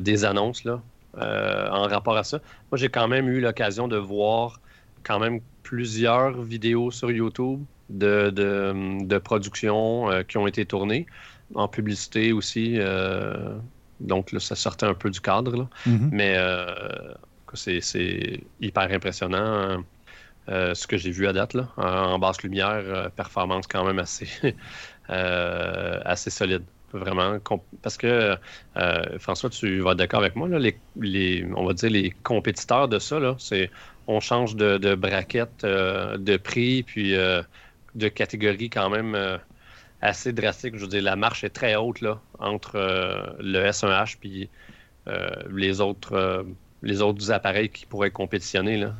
des annonces là, en rapport à ça. Moi, j'ai quand même eu l'occasion de voir quand même plusieurs vidéos sur YouTube de, de, production qui ont été tournées, en publicité aussi. donc, là, ça sortait un peu du cadre. Mm-hmm. Mais c'est hyper impressionnant. Euh, ce que j'ai vu à date, là, en, basse lumière, euh, performance quand même assez, euh, assez solide. Vraiment. Parce que, François, tu vas d'accord avec moi, là, les, on va dire les compétiteurs de ça, c'est on change de, de braquette, de prix, puis de catégorie quand même assez drastique. Je veux dire, la marche est très haute là, entre le S1H puis les autres les autres appareils qui pourraient compétitionner. Là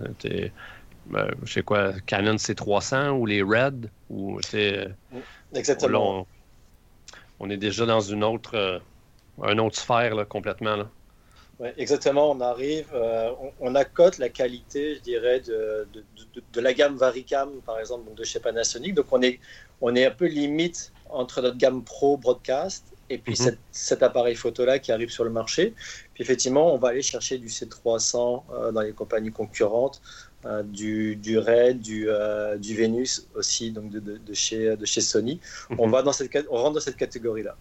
je sais quoi, Canon C300 ou les Red. Ou, Exactement. on, est déjà dans une autre, euh, une autre sphère là, complètement. Là. Exactement, on arrive, euh, on, accote la qualité, je dirais, de, de, de, la gamme Varicam, par exemple, de chez Panasonic. Donc on est, on est un peu limite entre notre gamme Pro Broadcast et puis mhm. cet appareil photo-là qui arrive sur le marché. Puis effectivement, on va aller chercher du C300 euh, dans les compagnies concurrentes euh, du, du Red, du, euh, du Venus aussi, donc de, de, chez, de chez Sony. Mhm. On, va dans cette, on rentre dans cette catégorie-là.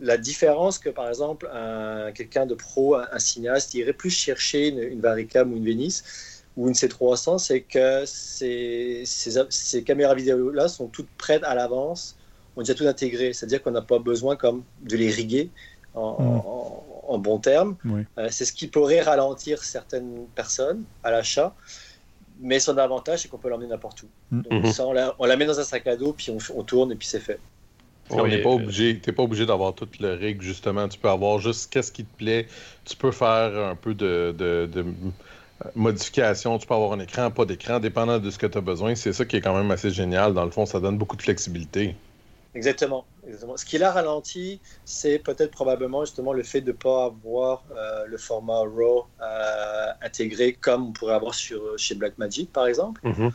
La différence que, par exemple, quelqu'un de pro, un, cinéaste, irait plus chercher une, une, Varicam ou une Venice ou une C300, c'est que ces, ces, ces caméras vidéo-là sont toutes prêtes à l'avance, on a déjà tout intégré, c'est-à-dire qu'on n'a pas besoin comme de les riguer en, en, bon terme. Euh, c'est ce qui pourrait ralentir certaines personnes à l'achat. Mais son avantage, c'est qu'on peut l'emmener n'importe où. Mm. Donc, Mhm. ça, on, la, on la met dans un sac à dos, puis on, on tourne, et puis c'est fait. On Oui, n'est pas euh, obligé, t'es pas obligé d'avoir tout le rig justement. Tu peux avoir juste qu'est-ce qui te plaît. Tu peux faire un peu de, de, de modification. Tu peux avoir un écran, pas d'écran, dépendant de ce que tu as besoin. C'est ça qui est quand même assez génial. Dans le fond, ça donne beaucoup de flexibilité. Exactement. exactement. Ce qui l'a ralenti, c'est peut-être probablement justement le fait de ne pas avoir euh, le format RAW euh, intégré comme on pourrait avoir sur, chez Blackmagic, par exemple. Mhm.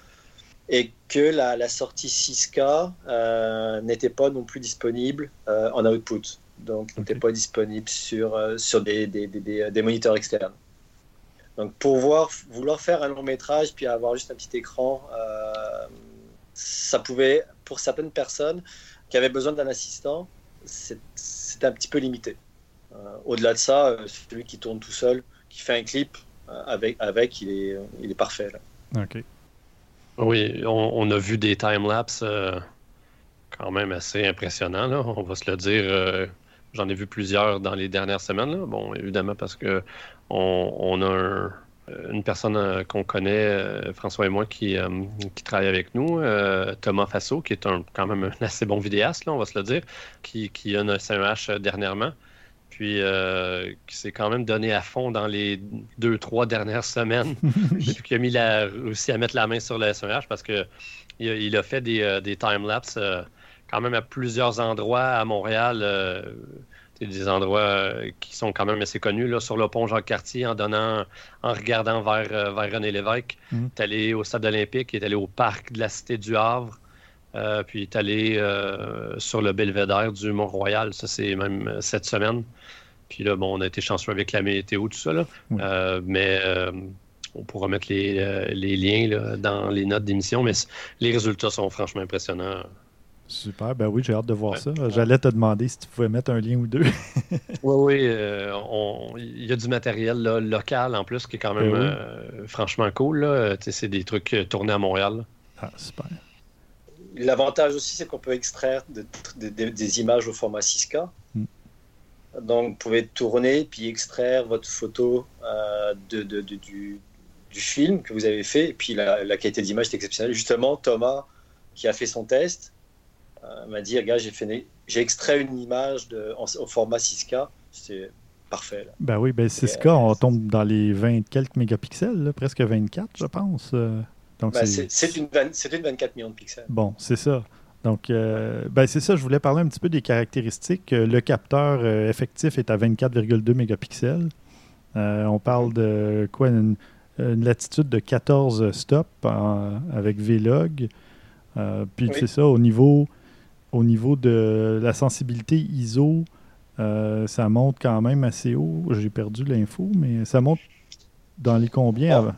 Et que la, la sortie 6K euh, n'était pas non plus disponible euh, en output. Donc, n'était pas disponible sur, euh, sur des, des, des- des- moniteurs externes. Donc, pour voir, vouloir faire un long métrage puis avoir juste un petit écran, ça pouvait, pour certaines personnes qui avaient besoin d'un assistant, c'est- c'était un petit peu limité. Au-delà de ça, celui qui tourne tout seul, qui fait un clip avec, avec il, est, il est parfait. Là. OK. Oui, on, a vu des time-lapse euh, quand même assez impressionnants, on va se le dire. euh, J'en ai vu plusieurs dans les dernières semaines. Bon, évidemment, parce que on, a un- une personne euh, qu'on connaît, euh, François et moi, qui, euh, travaille avec nous, euh, Thomas Fasso, qui est un, quand même un assez bon vidéaste, on va se le dire, qui, qui a un SMH dernièrement, puis euh, qui s'est quand même donné à fond dans les deux, trois dernières semaines depuis qu'il a mis la, réussi à mettre la main sur le SMH parce que il a, il a fait des, euh, des time-lapse euh, quand même à plusieurs endroits à Montréal. euh, des endroits qui sont quand même assez connus. Là, sur le pont Jacques-Cartier, en donnant, en regardant vers, vers René Lévesque. Mhm. Tu es allé au stade olympique, tu es allé au parc de la Cité du Havre. Euh, puis tu es allé euh, sur le belvédère du Mont-Royal. Ça, c'est même euh, cette semaine. Puis là, bon, on a été chanceux avec la météo, tout ça. Là. Oui. Euh, mais on pourra mettre les, les liens là, dans les notes d'émission. Mais les résultats sont franchement impressionnants. Super, ben oui, j'ai hâte de voir Ouais. ça. J'allais te demander si tu pouvais mettre un lien ou deux. Oui, oui. Il y a du matériel là, local en plus qui est quand même Ben oui. euh, franchement cool. C'est des trucs tournés à Montréal. Ah, super. L'avantage aussi, c'est qu'on peut extraire de- de- de- des images au format 6K. Mm. Donc, vous pouvez tourner puis extraire votre photo euh, du, du film que vous avez fait. Et puis, la, la qualité d'image est exceptionnelle. Justement, Thomas, qui a fait son test, euh, m'a dit Regarde, j'ai fait- j'ai extrait une image en- au format 6K. C'est parfait. là. Ben oui, ben 6K, on tombe dans les 20 quelques mégapixels, là, presque 24, je pense. Euh, c'est- c'est une, 20 c'est une 24 millions de pixels. Bon, c'est ça. Donc, euh, ben c'est ça, je voulais parler un petit peu des caractéristiques. Le capteur euh, effectif est à 24,2 mégapixels. Euh, on parle de quoi? Une, une latitude de 14 stops en- avec Vlog. Puis Oui. c'est ça, au niveau, au niveau de la sensibilité ISO, ça monte quand même assez haut. J'ai perdu l'info, mais ça monte dans les combien avant?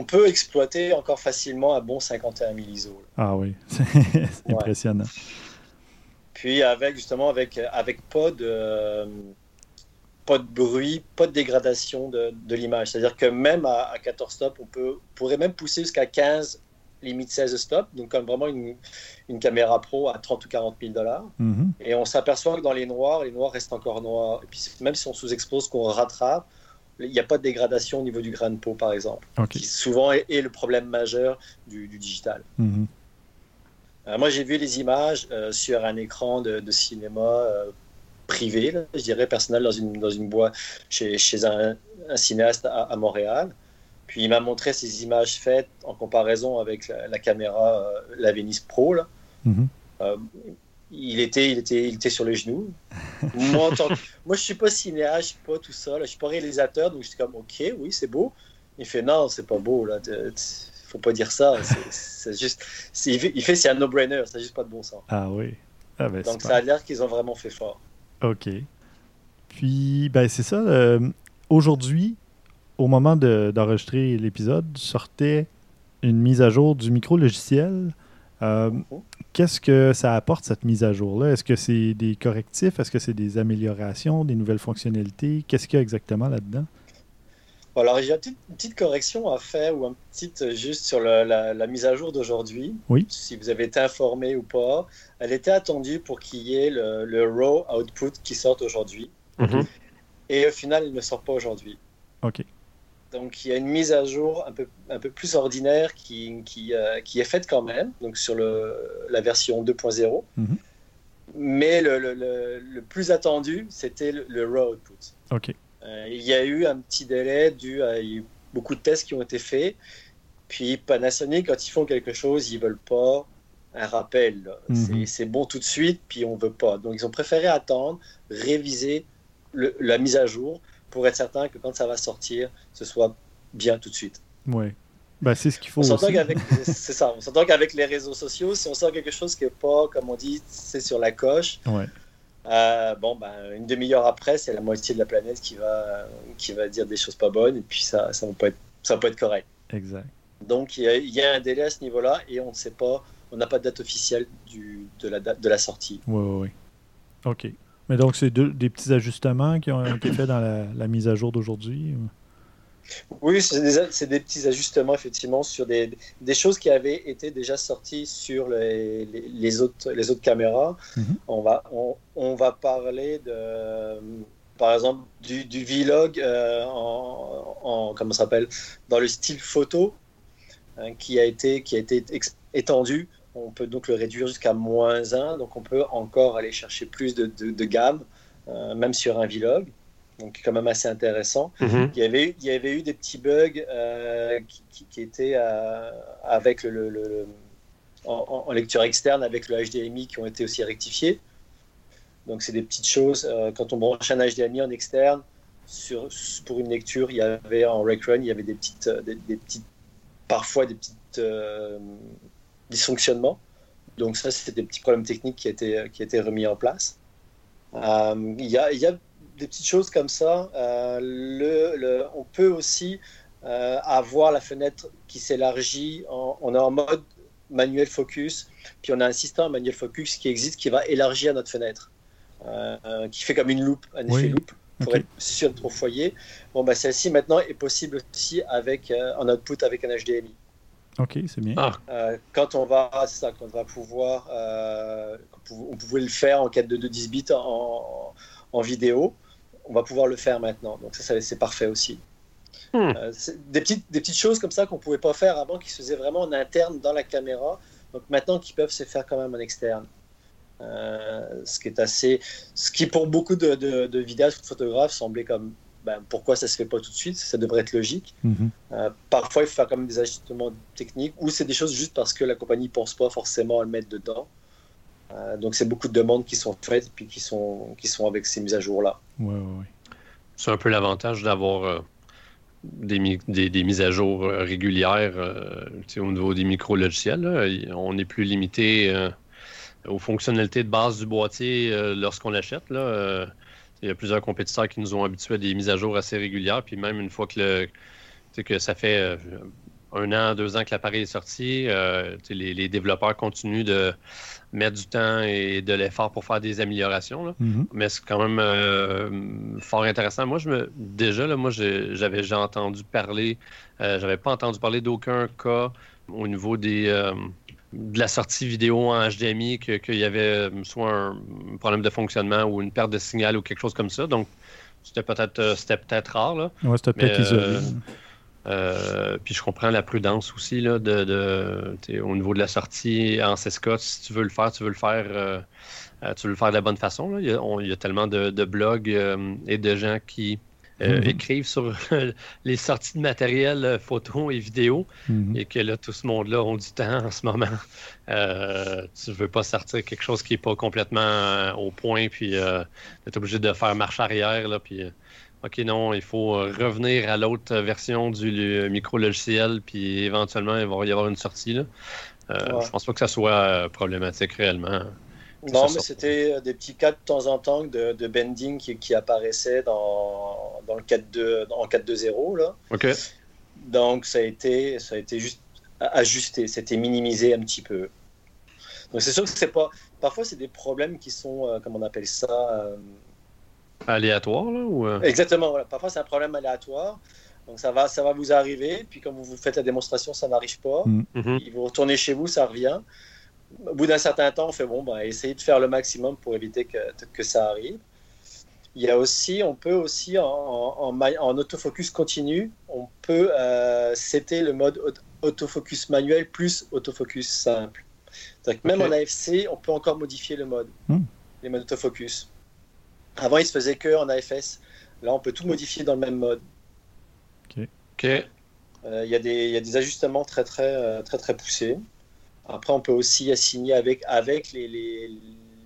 On peut exploiter encore facilement un bon 51 000 ISO. là. Ah oui, c'est Ouais. impressionnant. Puis avec justement avec, avec pas de euh, pas de bruit, pas de dégradation de, de l'image. C'est-à-dire que même à, à 14 stops, on peut on pourrait même pousser jusqu'à 15, limite 16 stops, donc comme vraiment une, une caméra pro à 30 ou 40 000 dollars. Mhm. Et on s'aperçoit que dans les noirs, les noirs restent encore noirs. Et puis même si on sous-expose, qu'on rattrape, il n'y a pas de dégradation au niveau du grain de peau, par exemple, qui souvent est, est le problème majeur du, du digital. Mhm. Euh, moi, j'ai vu les images euh, sur un écran de, de cinéma euh, privé, là, je dirais personnel, dans une, dans une boîte chez, chez un, un cinéaste à, à Montréal. Puis il m'a montré ces images faites en comparaison avec la, la caméra, la Venice Pro. Là. Mhm. Il, était, il, était, il était sur les genoux. moi, que- moi, je suis pas cinéaste, je suis pas tout ça. Là, je suis pas réalisateur, donc je suis comme, ok, oui, c'est beau. Il fait, non, c'est pas beau. Là. Faut pas dire ça. C'est- juste, il fait, c'est un no-brainer. Ça juste pas de bon sens. Ah oui. Ah ben, Donc ça a l'air qu'ils ont vraiment fait fort. OK. Puis, ben c'est ça. euh, Aujourd'hui, au moment de- d'enregistrer l'épisode, sortait une mise à jour du micro logiciel. Euh, Qu'est-ce que ça apporte, cette mise à jour-là? Est-ce que c'est des correctifs? Est-ce que c'est des améliorations, des nouvelles fonctionnalités? Qu'est-ce qu'il y a exactement là-dedans? Bon, alors j'ai une petite, une petite correction à faire ou un petit euh, juste sur le- la, la mise à jour d'aujourd'hui. Oui. Si vous avez été informé ou pas, elle était attendue pour qu'il y ait le, le raw output qui sorte aujourd'hui. Mhm. Et au final, il ne sort pas aujourd'hui. OK. Donc il y a une mise à jour un peu, un peu plus ordinaire qui, qui, euh, qui est faite quand même, donc sur le, la version 2.0. Mhm. Mais le, le- plus attendu, c'était le, raw output. Euh, il y a eu un petit délai dû à eu beaucoup de tests qui ont été faits. Puis Panasonic, quand ils font quelque chose, ils veulent pas un rappel. Mhm. C'est- bon tout de suite, puis on veut pas. Donc ils ont préféré attendre, réviser la mise à jour pour être certain que quand ça va sortir, ce soit bien tout de suite. Oui. Ben, c'est ce qu'il faut On s'entend qu'avec c'est ça, on s'entend qu'avec les réseaux sociaux, si on sort quelque chose qui est pas, comme on dit, c'est sur la coche, Ouais. euh, bon, ben, une demi-heure après, c'est la moitié de la planète qui va, qui va dire des choses pas bonnes, et puis ça ça va pas être, ça va pas être correct. Exact. Donc il y, y a un délai à ce niveau-là, et on ne sait pas, on n'a pas de date officielle du, de, la de la sortie. Oui, oui, oui. OK. Mais donc, c'est deux- des petits ajustements qui ont été faits dans la, la mise à jour d'aujourd'hui? ou? Oui, c'est des, c'est des petits ajustements effectivement sur des, des choses qui avaient été déjà sorties sur les, les, les autres, les autres caméras. Mhm. on, va, on, on va parler de, par exemple, du, du vlog euh, en, en- comment ça s'appelle, dans le style photo hein, qui a été, qui a été étendu. On peut donc le réduire jusqu'à moins 1, donc on peut encore aller chercher plus de, de, de gamme, euh, même sur un vlog. Donc, quand même assez intéressant. Mhm. Il y avait eu, il y avait eu des petits bugs euh, qui, qui- qui étaient euh, avec le, le- le- en, en lecture externe avec le HDMI qui ont été aussi rectifiés. Donc, c'est des petites choses. Quand on branche un HDMI en externe, sur, pour une lecture, il y avait en Rec il y avait des petites, des, petites parfois des petits euh, dysfonctionnements. Donc, ça, c'était des petits problèmes techniques qui étaient, qui étaient remis en place. il, y a, y a des petites choses comme ça. le, le, on peut aussi avoir la fenêtre qui s'élargit. on est en mode manuel focus, puis on a un système manuel focus qui existe qui va élargir notre fenêtre, euh, qui fait comme une loupe, un effet loupe pour être sûr de foyer. Bon, bah, celle-ci maintenant est possible aussi avec euh, en output avec un HDMI. Ok, c'est bien. Ah. Euh, quand on va, ça, quand on va pouvoir, on pouvait le faire en 4 de 10 bits en, en, vidéo, on va pouvoir le faire maintenant. Donc ça c'est parfait aussi. Hmm. Euh, des, petites, des petites choses comme ça qu'on ne pouvait pas faire avant, qui se faisaient vraiment en interne dans la caméra, donc maintenant qui peuvent se faire quand même en externe. Euh, ce qui est assez, ce qui pour beaucoup de, de, vidéastes ou de photographes semblait comme ben, pourquoi ça se fait pas tout de suite, ça devrait être logique. Mhm. Euh, parfois il faut faire quand même des ajustements techniques ou c'est des choses juste parce que la compagnie pense pas forcément à le mettre dedans. donc c'est beaucoup de demandes qui sont faites et puis qui sont, qui sont avec ces mises à jour là. Ouais, ouais, C'est un peu l'avantage d'avoir des, des, mises à jour euh, régulières euh, au niveau des micro-logiciels. On est plus limité euh, aux fonctionnalités de base du boîtier lorsqu'on l'achète. Il y a plusieurs compétiteurs qui nous ont habitués à des mises à jour assez régulières. Puis même une fois que, le, que ça fait un an, deux ans que l'appareil est sorti, les, les, développeurs continuent de, mettre du temps et de l'effort pour faire des améliorations. Mhm. Mais c'est quand même euh, fort intéressant. Moi, je me déjà, là, moi, j'avais déjà entendu parler, euh, j'avais pas entendu parler d'aucun cas au niveau des, euh, de la sortie vidéo en HDMI, qu'il y avait soit un problème de fonctionnement ou une perte de signal ou quelque chose comme ça. Donc, c'était peut-être c'était peut-être rare. Là. Ouais, c'était peut-être isolé. Euh, puis je comprends la prudence aussi là, de, au niveau de la sortie en CSK. Si tu veux le faire, tu veux le faire, euh, euh, tu veux le faire de la bonne façon. Il, y a, tellement de, blogs et de gens qui mm-hmm. écrivent sur les sorties de matériel photo et vidéo mm-hmm. et que là, tout ce monde-là ont du temps en ce moment. tu veux pas sortir quelque chose qui n'est pas complètement au point, puis tu es obligé de faire marche arrière. Là, puis, OK, non, il faut euh, revenir à l'autre version du micro-logiciel, puis éventuellement, il va y avoir une sortie. Là. Euh, Je pense pas que ça soit euh, problématique réellement. Non, mais c'était euh, des petits cas de temps en temps de, de bending qui, qui, apparaissaient dans, dans le 4.2.0. Là. OK. Donc, ça a été, ça a été juste ajusté, c'était minimisé un petit peu. Donc, c'est sûr que c'est pas. Parfois, c'est des problèmes qui sont, comment on appelle ça Aléatoire, là ou... Euh? Exactement, parfois c'est un problème aléatoire. Donc ça va, ça va vous arriver, puis quand vous faites la démonstration, ça n'arrive pas. Mm. Mm-hmm. Vous retournez chez vous, ça revient. Au bout d'un certain temps, on fait bon, bah, essayez de faire le maximum pour éviter que, que ça arrive. Il y a aussi, on peut aussi en, en, en autofocus continu, on peut euh, le mode autofocus manuel plus autofocus simple. Même en AFC, on peut encore modifier le mode, mm. les modes autofocus. Avant, il se faisait que en AFS. Là, on peut tout modifier dans le même mode. Ok. Euh, il y, a des ajustements très très euh, très très poussés. Après, on peut aussi assigner avec avec les, les,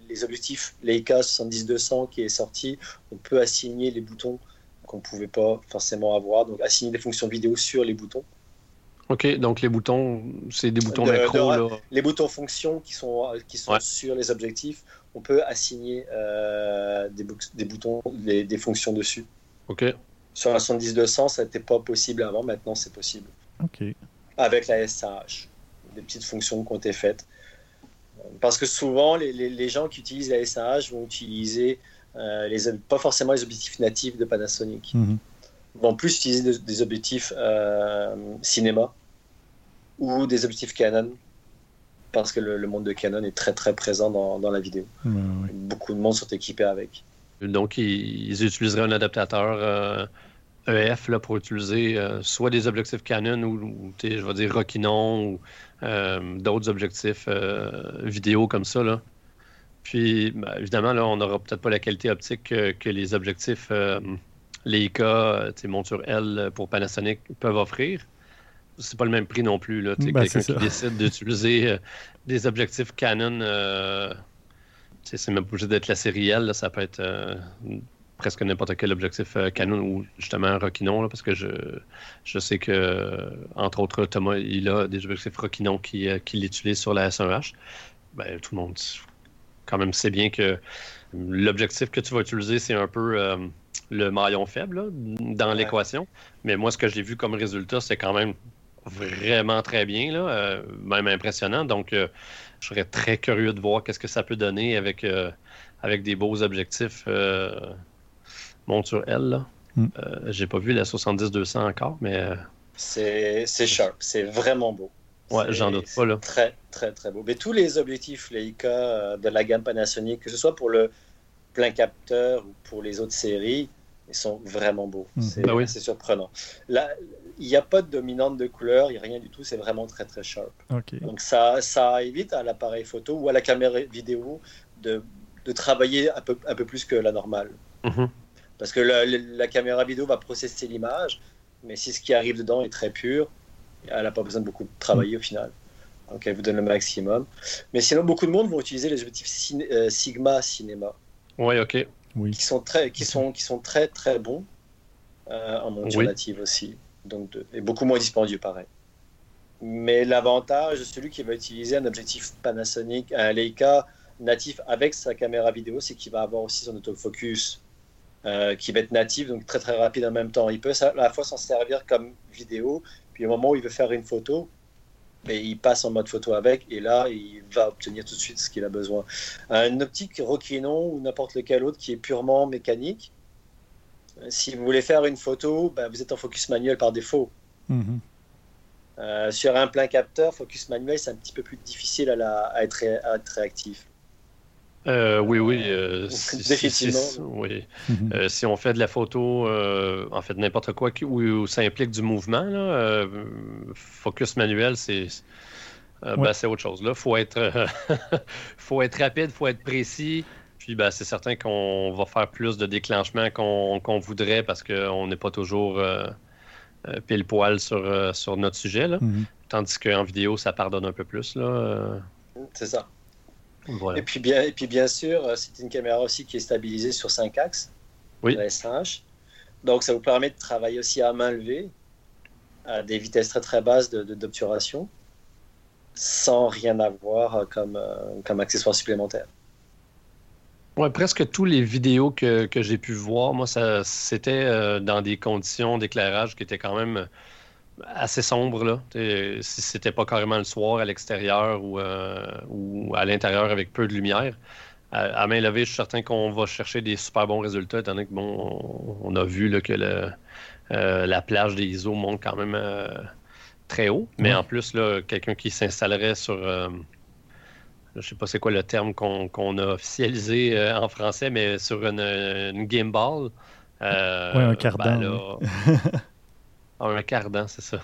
les objectifs Leica 70-200 qui est sorti. On peut assigner les boutons qu'on ne pouvait pas forcément avoir. Donc, assigner des fonctions vidéo sur les boutons. Ok, donc les boutons, c'est des boutons macro. Les boutons fonctions qui sont, qui sont sur les objectifs, on peut assigner euh, des, des, boutons, des, fonctions dessus. Ok. Sur la 70-200, ça n'était pas possible avant, maintenant c'est possible. Ok. Avec la SAH, des petites fonctions qui ont été faites. Parce que souvent, les, les, gens qui utilisent la SAH vont utiliser euh, les, pas forcément les objectifs natifs de Panasonic. Mhm vont plus utiliser des, objectifs euh, cinéma ou des objectifs Canon parce que le, monde de Canon est très très présent dans, dans la vidéo. Beaucoup de monde sont équipés avec. Donc, ils, utiliseraient un adaptateur euh, e là, pour utiliser euh, soit des objectifs Canon ou, je vais dire Rokinon ou d'autres objectifs vidéo comme ça. Là. Puis, ben, évidemment, là, on n'aura peut-être pas la qualité optique que les objectifs les cas, monture L pour Panasonic peuvent offrir. C'est pas le même prix non plus. Là. Ben, quelqu'un qui décide d'utiliser euh, des objectifs Canon euh, C'est même pas obligé d'être la série L, là, ça peut être euh, presque n'importe quel objectif euh, Canon ou justement Rokinon, là, parce que je, je sais que, entre autres, Thomas, il a des objectifs Rokinon qui, euh, qui l'utilisent sur la S1H. Ben, tout le monde, quand même, sait bien que l'objectif que tu vas utiliser, c'est un peu euh, le maillon faible là, dans Ouais. l'équation. Mais moi, ce que j'ai vu comme résultat, c'est quand même vraiment très bien, là, euh, même impressionnant. Donc, euh, je serais très curieux de voir qu'est-ce que ça peut donner avec, avec des beaux objectifs monture L. Mm. Euh, j'ai pas vu la 70-200 encore, mais euh, C'est c'est sharp, c'est vraiment beau. ouais, j'en doute pas. Là. Très, très, très beau. Mais tous les objectifs Leica euh, de la gamme Panasonic, que ce soit pour le plein capteur ou pour les autres séries, ils sont vraiment beaux. Mhm. C'est Ben oui. c'est surprenant. Là, il n'y a pas de dominante de couleur, il n'y a rien du tout, c'est vraiment très, très sharp. Donc ça, ça évite à l'appareil photo ou à la caméra vidéo de, de travailler un peu, un peu plus que la normale. Mhm. Parce que la, la- la caméra vidéo va processer l'image, mais si ce qui arrive dedans est très pur, elle n'a pas besoin de beaucoup travailler au final. Donc elle vous donne le maximum. Mais sinon, beaucoup de monde vont utiliser les objectifs ciné- euh, Sigma Cinéma, Ouais, ok. Oui. qui sont très, qui sont, qui sont très très bons euh, en monture Oui. native aussi. Donc de- et beaucoup moins dispendieux pareil. Mais l'avantage de celui qui va utiliser un objectif Panasonic, un Leica natif avec sa caméra vidéo, c'est qu'il va avoir aussi son autofocus euh, qui va être natif, donc très très rapide en même temps. Il peut à la fois s'en servir comme vidéo, puis au moment où il veut faire une photo, mais il passe en mode photo avec, et là, il va obtenir tout de suite ce qu'il a besoin. Une optique Rokinon ou n'importe lequel autre qui est purement mécanique, euh, si vous voulez faire une photo, ben, vous êtes en focus manuel par défaut. Mhm. Euh, sur un plein capteur, focus manuel, c'est un petit peu plus difficile à, la- à être, à être réactif. Euh, oui, oui. euh, si- si- Définitivement. si- oui. Mhm. Euh, si on fait de la photo, euh, en fait, n'importe quoi où, où ça implique du mouvement, là, euh, focus manuel, c'est Ouais. ben, c'est autre chose. Il faut, être, euh, faut être rapide, faut être précis. Puis ben, c'est certain qu'on va faire plus de déclenchement qu'on voudrait parce qu'on n'est pas toujours pile poil sur, sur notre sujet. Là. Mhm. Tandis qu'en vidéo, ça pardonne un peu plus. Là, C'est ça. Voilà. Et puis, bien, et puis bien sûr, euh, c'est une caméra aussi qui est stabilisée sur 5 axes, Oui. la S1H. Donc ça vous permet de travailler aussi à main levée, à des vitesses très très basses de- de- d'obturation, sans rien avoir euh, comme, euh, comme accessoire supplémentaire. Ouais, presque tous les vidéos que, que j'ai pu voir, moi, c'était euh, dans des conditions d'éclairage qui étaient quand même assez sombres. Là. T'sais, Si c'était pas carrément le soir à l'extérieur ou, euh, ou à l'intérieur avec peu de lumière, à, à main levée, je suis certain qu'on va chercher des super bons résultats, étant donné que bon, on, on a vu là, que le, euh, la plage des ISO monte quand même euh, très haut. Mais Ouais. en plus, quelqu'un qui s'installerait sur. je sais pas c'est quoi le terme qu'on a officialisé euh, en français, mais sur une, une gimbal. euh, Ouais, un cardan, là- Ah, un cardan, c'est ça.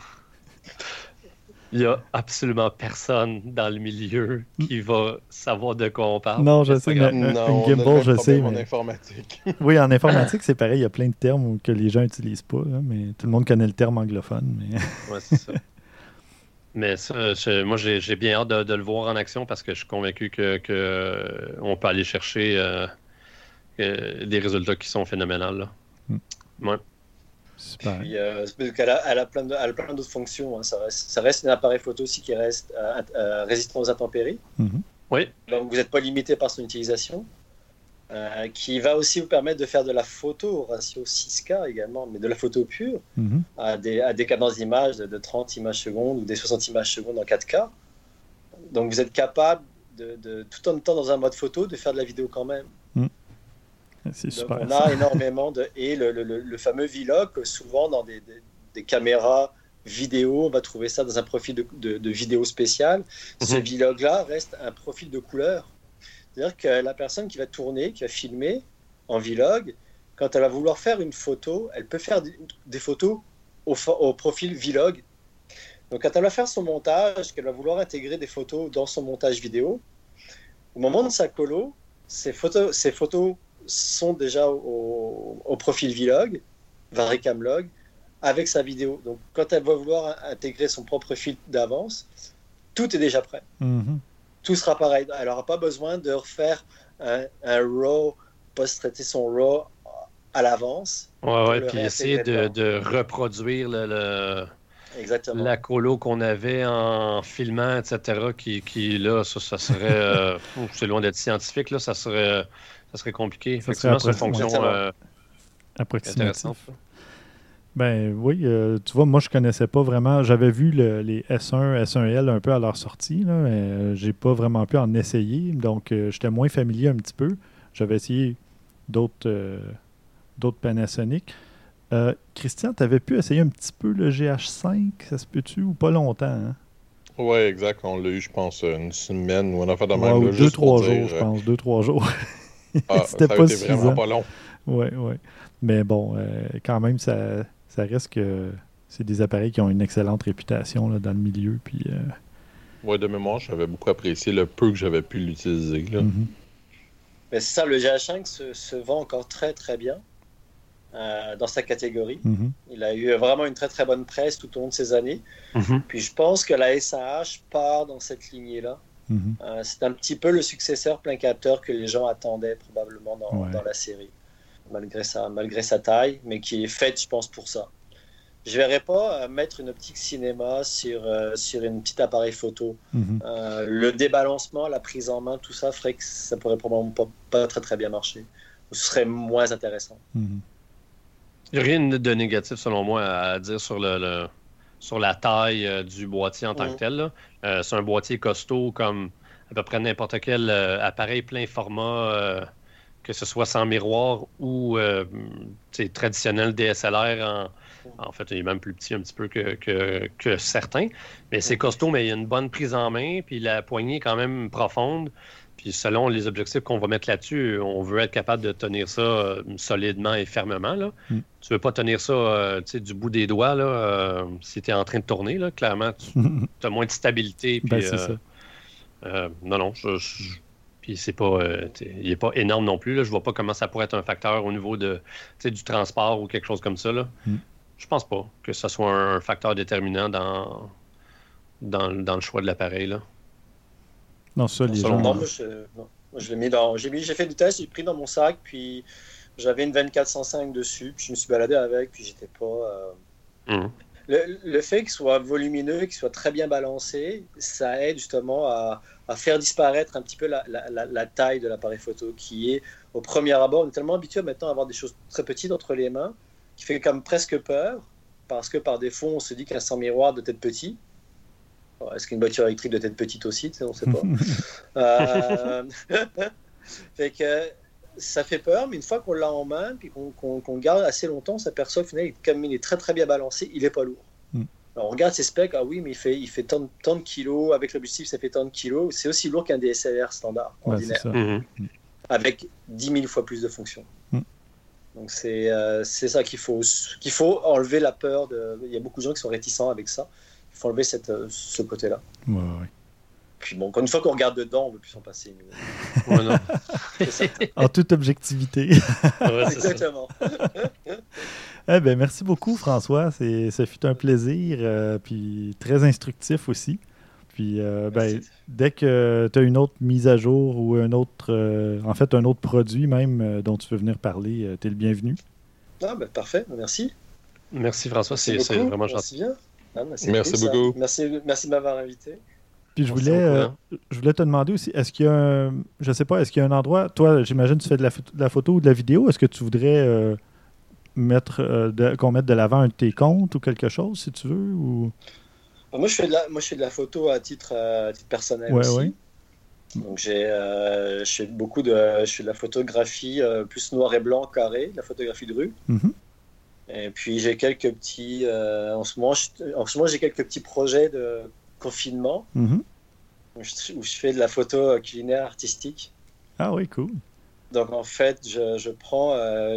Il n'y a absolument personne dans le milieu qui va savoir de quoi on parle. Non, je sais, mais un, Non, un on a le gimbal, je sais. en informatique. Oui, en informatique, c'est pareil. Il y a plein de termes que les gens n'utilisent pas, là, mais tout le monde connaît le terme anglophone. Mais... Ouais, c'est ça. Mais ça, je- moi, j'ai bien hâte de, de le voir en action parce que je suis convaincu que, que, euh, on peut aller chercher euh, euh, des résultats qui sont phénoménales. là. Mm. Ouais. Super. Puis, euh, a, elle a plein de- elle a plein d'autres fonctions. hein. Ça, reste, ça reste un appareil photo aussi qui reste euh, euh, résistant aux intempéries. Mhm. Oui, Donc vous n'êtes pas limité par son utilisation. Euh, qui va aussi vous permettre de faire de la photo au ratio 6K également, mais de la photo pure, Mhm. à des, à des cadences d'image de, de 30 images secondes ou des 60 images secondes en 4K. Donc vous êtes capable, de, de- tout en étant dans un mode photo, de faire de la vidéo quand même. C'est Donc super. on a énormément de... Et le, le- le- le fameux vlog, souvent dans des, des- des caméras vidéo, on va trouver ça dans un profil de, de- de vidéo spécial. Ce Mhm. vlog-là reste un profil de couleur. C'est-à-dire que la personne qui va tourner, qui va filmer en vlog, quand elle va vouloir faire une photo, elle peut faire des, photos au, au profil vlog. Donc quand elle va faire son montage, qu'elle va vouloir intégrer des photos dans son montage vidéo, au moment de sa colo, ces photos, ces photos sont déjà au, au profil vlog, Varicamlog, avec sa vidéo. Donc quand elle va vouloir intégrer son propre fil d'avance, tout est déjà prêt Mhm. tout sera pareil. Elle n'aura pas besoin de refaire un, un RAW, post-traiter son RAW à l'avance. Ouais, ouais, puis essayer de, reproduire le, le- Exactement. la colo qu'on avait en filmant, etc., qui, qui là, ça, ça serait. euh, c'est loin d'être scientifique, là, ça serait, ça serait compliqué. Ça serait Effectivement, c'est une fonction euh, intéressante. Ben oui, euh, tu vois, moi je connaissais pas vraiment. J'avais vu le- les S1, S1L un peu à leur sortie, là, mais euh, j'ai pas vraiment pu en essayer. Donc euh, j'étais moins familier un petit peu. J'avais essayé d'autres euh, d'autres Panasonic. Euh, Christian, tu avais pu essayer un petit peu le GH5, ça se peut-tu ou pas longtemps? Hein? Ouais, exact. On l'a eu, je pense, une semaine ou un affaire de Ouais, même. ou là, deux, juste pour trois jours, dire, je pense. Deux, trois jours. ah, C'était ça a pas été suffisant. vraiment pas long. Oui, oui. Mais bon, euh, quand même, ça, ça reste que c'est des appareils qui ont une excellente réputation là, dans le milieu. Puis, euh, Ouais, de mémoire, j'avais beaucoup apprécié le peu que j'avais pu l'utiliser. mhm. Mais c'est ça, le GH5 se, se vend encore très très bien euh, dans sa catégorie. Mhm. Il a eu vraiment une très très bonne presse tout au long de ces années. Mhm. Puis je pense que la SAH part dans cette lignée-là. Mhm. Euh, c'est un petit peu le successeur plein capteur que les gens attendaient probablement dans, Ouais. dans la série, malgré sa, malgré sa taille, mais qui est faite, je pense, pour ça. Je verrais pas euh, mettre une optique cinéma sur, euh, sur une petite appareil photo. Mhm. Euh, le débalancement, la prise en main, tout ça ferait que ça pourrait probablement pas, pas très très bien marcher. Ce serait moins intéressant. Mhm. Il n'y a rien de négatif, selon moi, à dire sur, le, le- sur la taille euh, du boîtier en tant que tel. là. Euh, c'est un boîtier costaud comme à peu près n'importe quel euh, appareil plein format, que ce soit sans miroir ou traditionnel DSLR. En, en fait, il est même plus petit un petit peu que, que, que certains. Mais c'est Mhm. costaud, mais il y a une bonne prise en main, puis la poignée est quand même profonde. Puis selon les objectifs qu'on va mettre là-dessus, on veut être capable de tenir ça euh, solidement et fermement. Là. Mm. Tu veux pas tenir ça euh, du bout des doigts là, euh, si tu es en train de tourner. Là, clairement, tu as moins de stabilité. Puis, Ben, c'est ça. non, non. Je, je- puis c'est pas, il est pas énorme non plus. Là. Je vois pas comment ça pourrait être un facteur au niveau de, du transport ou quelque chose comme ça. Là. Mm. Je pense pas que ce soit un, un facteur déterminant dans, dans, dans le choix de l'appareil. Là. Non, ça, les Selon gens. Non, moi, je, non. Moi, je l'ai mis dans. J'ai mis, j'ai fait du test, j'ai pris dans mon sac, puis j'avais une 2405 dessus, puis je me suis baladé avec, puis j'étais pas. euh, Mhm. Le, le fait qu'il soit volumineux, qu'il soit très bien balancé, ça aide justement à, à faire disparaître un petit peu la, la- la- la taille de l'appareil photo, qui est au premier abord, on est tellement habitué maintenant à avoir des choses très petites entre les mains, qui fait comme presque peur, parce que par défaut, on se dit qu'un sans miroir doit être petit. Est-ce qu'une voiture électrique doit être petite aussi On ne sait pas. Euh, fait que ça fait peur, mais une fois qu'on l'a en main, puis qu'on garde assez longtemps, on s'aperçoit qu'au final, il- comme il est très très bien balancé, il n'est pas lourd. Mm. Alors, on regarde ses specs, ah oui, mais il fait, il fait tant, de- tant de kilos, avec l'objectif, ça fait tant de kilos. C'est aussi lourd qu'un DSLR standard, Ouais, ordinaire. Mhm. avec 10 000 fois plus de fonctions. Mm. Donc, c'est euh, c'est ça qu'il faut, qu'il faut enlever la peur. De... Il y a beaucoup de gens qui sont réticents avec ça. Il faut enlever cette, euh, ce côté-là. Ouais, ouais. Puis bon, quand une fois qu'on regarde dedans, on veut plus s'en passer. Ouais, ça. En toute objectivité. Ça. Exactement. eh ben, merci beaucoup, François. C'est, ce fut un plaisir, euh, puis très instructif aussi. Puis, euh, ben, dès que tu as une autre mise à jour ou un autre, euh, en fait, un autre produit même euh, dont tu veux venir parler, tu es le bienvenu. Ah, ben, parfait, merci. Merci François, c'est vraiment gentil. Merci bien. Ah, c'est Merci cool, ça. beaucoup. Merci, merci de m'avoir invité. Puis je voulais, euh, courant. je voulais te demander aussi, est-ce qu'il y a un, je sais pas, est-ce qu'il y a un endroit, toi, j'imagine que tu fais de la, photo- de la photo ou de la vidéo, est-ce que tu voudrais euh, mettre, euh, qu'on mette de l'avant un de tes comptes ou quelque chose, si tu veux, ou... Moi, je fais de la, moi, je fais de la photo à titre, à titre personnel Ouais, aussi. ouais. Donc, j'ai, euh, je fais beaucoup de, je fais de la photographie euh, plus noir et blanc carré, de la photographie de rue. Mhm. Et puis, j'ai quelques petits, euh, en ce moment, je- en ce moment, j'ai quelques petits projets de confinement Mhm. où je, où je fais de la photo culinaire artistique. Ah oui, cool. Donc en fait, je, je prends, euh, euh,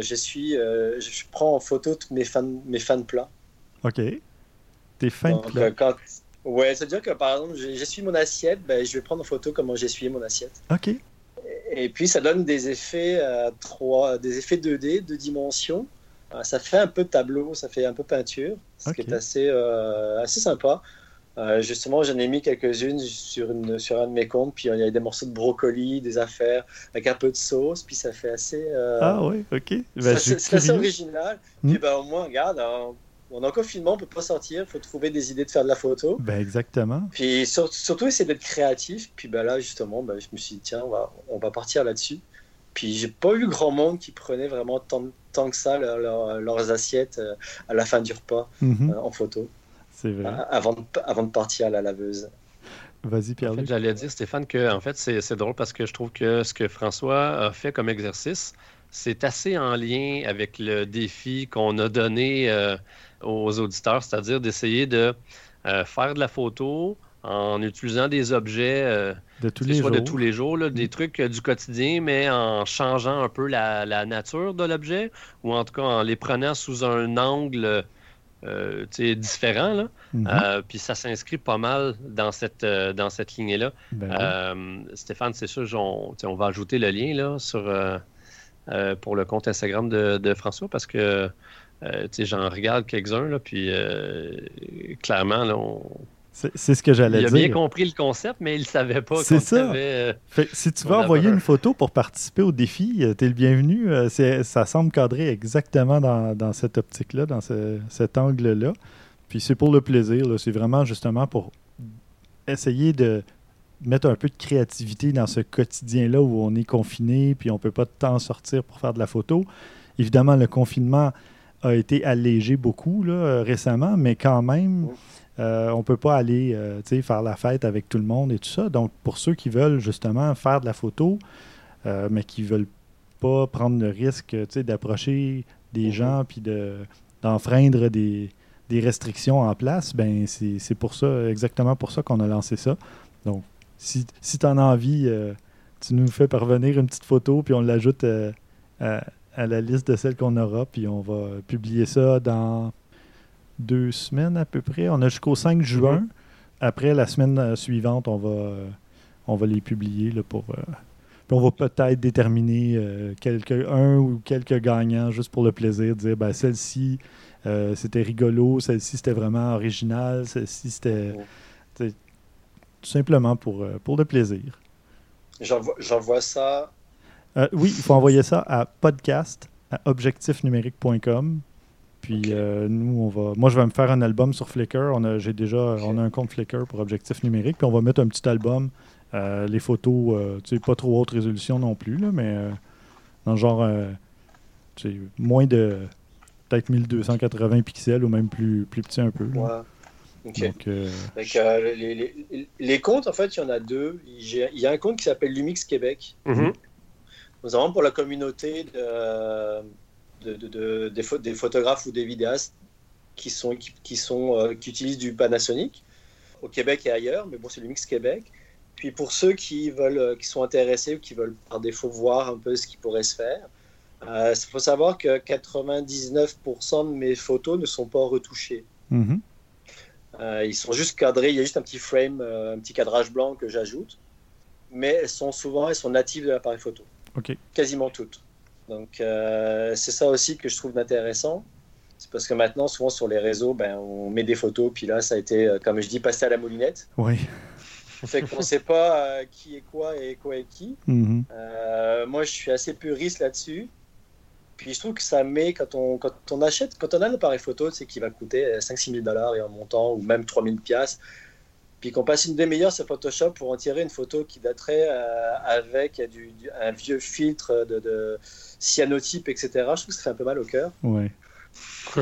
je prends en photo tous mes fans, mes fans plats. OK. T'es fin de Donc, plat. euh, quand... Ouais, c'est-à-dire que par exemple, j'essuie mon assiette, ben, je vais prendre en photo comment j'essuie mon assiette. OK. Et puis ça donne des effets euh, 3, des effets 2D, deux dimensions. Euh, ça fait un peu tableau, ça fait un peu peinture, ce qui est assez, euh, assez sympa. Euh, justement, j'en ai mis quelques-unes sur, une, sur un de mes comptes, puis il y a des morceaux de brocoli, des affaires avec un peu de sauce, puis ça fait assez. Ah oui, ok. Suis c'est assez original. Hmm. Puis ben, au moins, regarde, hein, on est en confinement, on peut pas sortir, il faut trouver des idées de faire de la photo. Ben, exactement. Puis sur- surtout essayer d'être créatif. Puis ben là, justement, ben, je me suis dit, tiens, on va, on va partir là-dessus. Puis j'ai pas eu grand monde qui prenait vraiment tant, tant que ça leur- leur- leurs assiettes euh, à la fin du repas Mhm, euh, en photo, C'est vrai. euh, avant, de, avant de partir à la laveuse. Vas-y, En fait, j'allais dire, Stéphane, que en fait, c'est c'est drôle parce que je trouve que ce que François a fait comme exercice, c'est assez en lien avec le défi qu'on a donné euh, aux auditeurs, c'est-à-dire d'essayer de euh, faire de la photo en utilisant des objets, euh, De tous les jours. de tous les jours, là, des trucs euh, du quotidien, mais en changeant un peu la, la nature de l'objet, ou en tout cas en les prenant sous un angle euh, différent. Là. Mhm. Euh, puis ça s'inscrit pas mal dans cette, dans cette lignée-là. Ben oui. Stéphane, c'est sûr, on, on va ajouter le lien là, sur, pour le compte Instagram de, de François parce que j'en regarde quelques-uns, puis clairement, là, on- C'est ce que j'allais il a bien dire. compris le concept, mais il ne savait pas C'est ça. avait. euh, Fait si tu veux envoyer une photo pour participer au défi, euh, t'es le bienvenu. Euh, ça semble cadrer exactement dans, dans cette optique-là, dans ce- cet angle-là. Puis c'est pour le plaisir. C'est vraiment justement pour essayer de mettre un peu de créativité dans ce quotidien-là où on est confiné, puis on peut pas de temps sortir pour faire de la photo. Évidemment, le confinement a été allégé beaucoup là, euh, récemment, mais quand même, euh, on peut pas aller euh, faire la fête avec tout le monde et tout ça. Donc, pour ceux qui veulent justement faire de la photo, euh, mais qui veulent pas prendre le risque d'approcher des Mhm. gens puis de, d'enfreindre des, des restrictions en place, ben c'est, pour ça, exactement pour ça qu'on a lancé ça. Donc, si, si tu en as envie, tu nous fais parvenir une petite photo, puis on l'ajoute à, la liste de celles qu'on aura, puis on va publier ça dans deux semaines à peu près. On a jusqu'au 5 juin. Après, la semaine euh, suivante, on va, euh, on va les publier là, pour. euh, puis on va peut-être déterminer euh, quelques, un ou quelques gagnants juste pour le plaisir, dire ben, celle-ci euh, c'était rigolo, celle-ci c'était vraiment original, celle-ci c'était. Tout simplement pour, pour le plaisir. J'envoie ça. Euh, oui, il faut envoyer ça à podcast à objectifnumérique.com. Puis euh, nous, on va. Moi, je vais me faire un album sur Flickr. On a, j'ai déjà, on a un compte Flickr pour Objectif Numérique. Puis on va mettre un petit album, euh, les photos, euh, tu sais, pas trop haute résolution non plus, là, mais euh, dans le genre, euh, tu sais, moins de peut-être 1280 pixels ou même plus, plus petit un peu. là. Ouais. Ok. Donc, euh, Donc, euh, les, les- les comptes, en fait, il y en a deux. Il y a un compte qui s'appelle Lumix Québec. mhm. Nous avons pour la communauté de, de- de- de- des, pho- des photographes ou des vidéastes qui, sont, qui, qui sont, euh, qui utilisent du Panasonic au Québec et ailleurs, mais bon, c'est Lumix Québec. Puis pour ceux qui, veulent, euh, qui sont intéressés ou qui veulent par défaut voir un peu ce qui pourrait se faire, euh, il faut savoir que 99% de mes photos ne sont pas retouchées. mhm. Euh, ils sont juste cadrés, il y a juste un petit frame, euh, un petit cadrage blanc que j'ajoute. Mais elles sont souvent, elles sont natives de l'appareil photo. OK. Quasiment toutes. Donc euh, c'est ça aussi que je trouve intéressant. C'est parce que maintenant, souvent sur les réseaux, ben, on met des photos, puis là, ça a été, euh, comme je dis, passé à la moulinette. Oui. Fait qu'on ne sait pas euh, qui est quoi et quoi est qui. Mhm. Euh, moi, je suis assez puriste là-dessus. Puis je trouve que ça met, quand on, quand on achète, quand on a un appareil photo, c'est qui va coûter 5-6 000 dollars et en montant, ou même 3 000 piastres, puis qu'on passe une demi-heure sur Photoshop pour en tirer une photo qui daterait euh, avec du, du- un vieux filtre de, de cyanotype, etc. Je trouve que ça fait un peu mal au cœur. Ouais.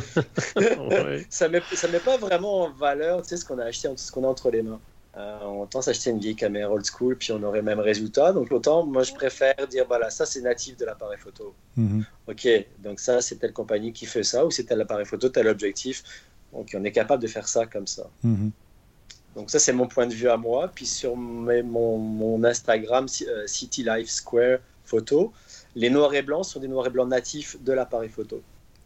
Ouais. Ça met, ça met pas vraiment en valeur tu sais, ce qu'on a acheté, ce qu'on a entre les mains. Euh, on tend à s'acheter une vieille caméra old school, puis on aurait le même résultat. Donc autant, moi, je préfère dire, voilà, ça c'est natif de l'appareil photo. Mhm. Ok, donc ça, c'est telle compagnie qui fait ça, ou c'est tel appareil photo, tel objectif. Donc on est capable de faire ça comme ça. Mhm. Donc ça, c'est mon point de vue à moi. Puis sur mes- mon, mon Instagram, euh, City Life Square Photo, les noirs et blancs sont des noirs et blancs natifs de l'appareil photo.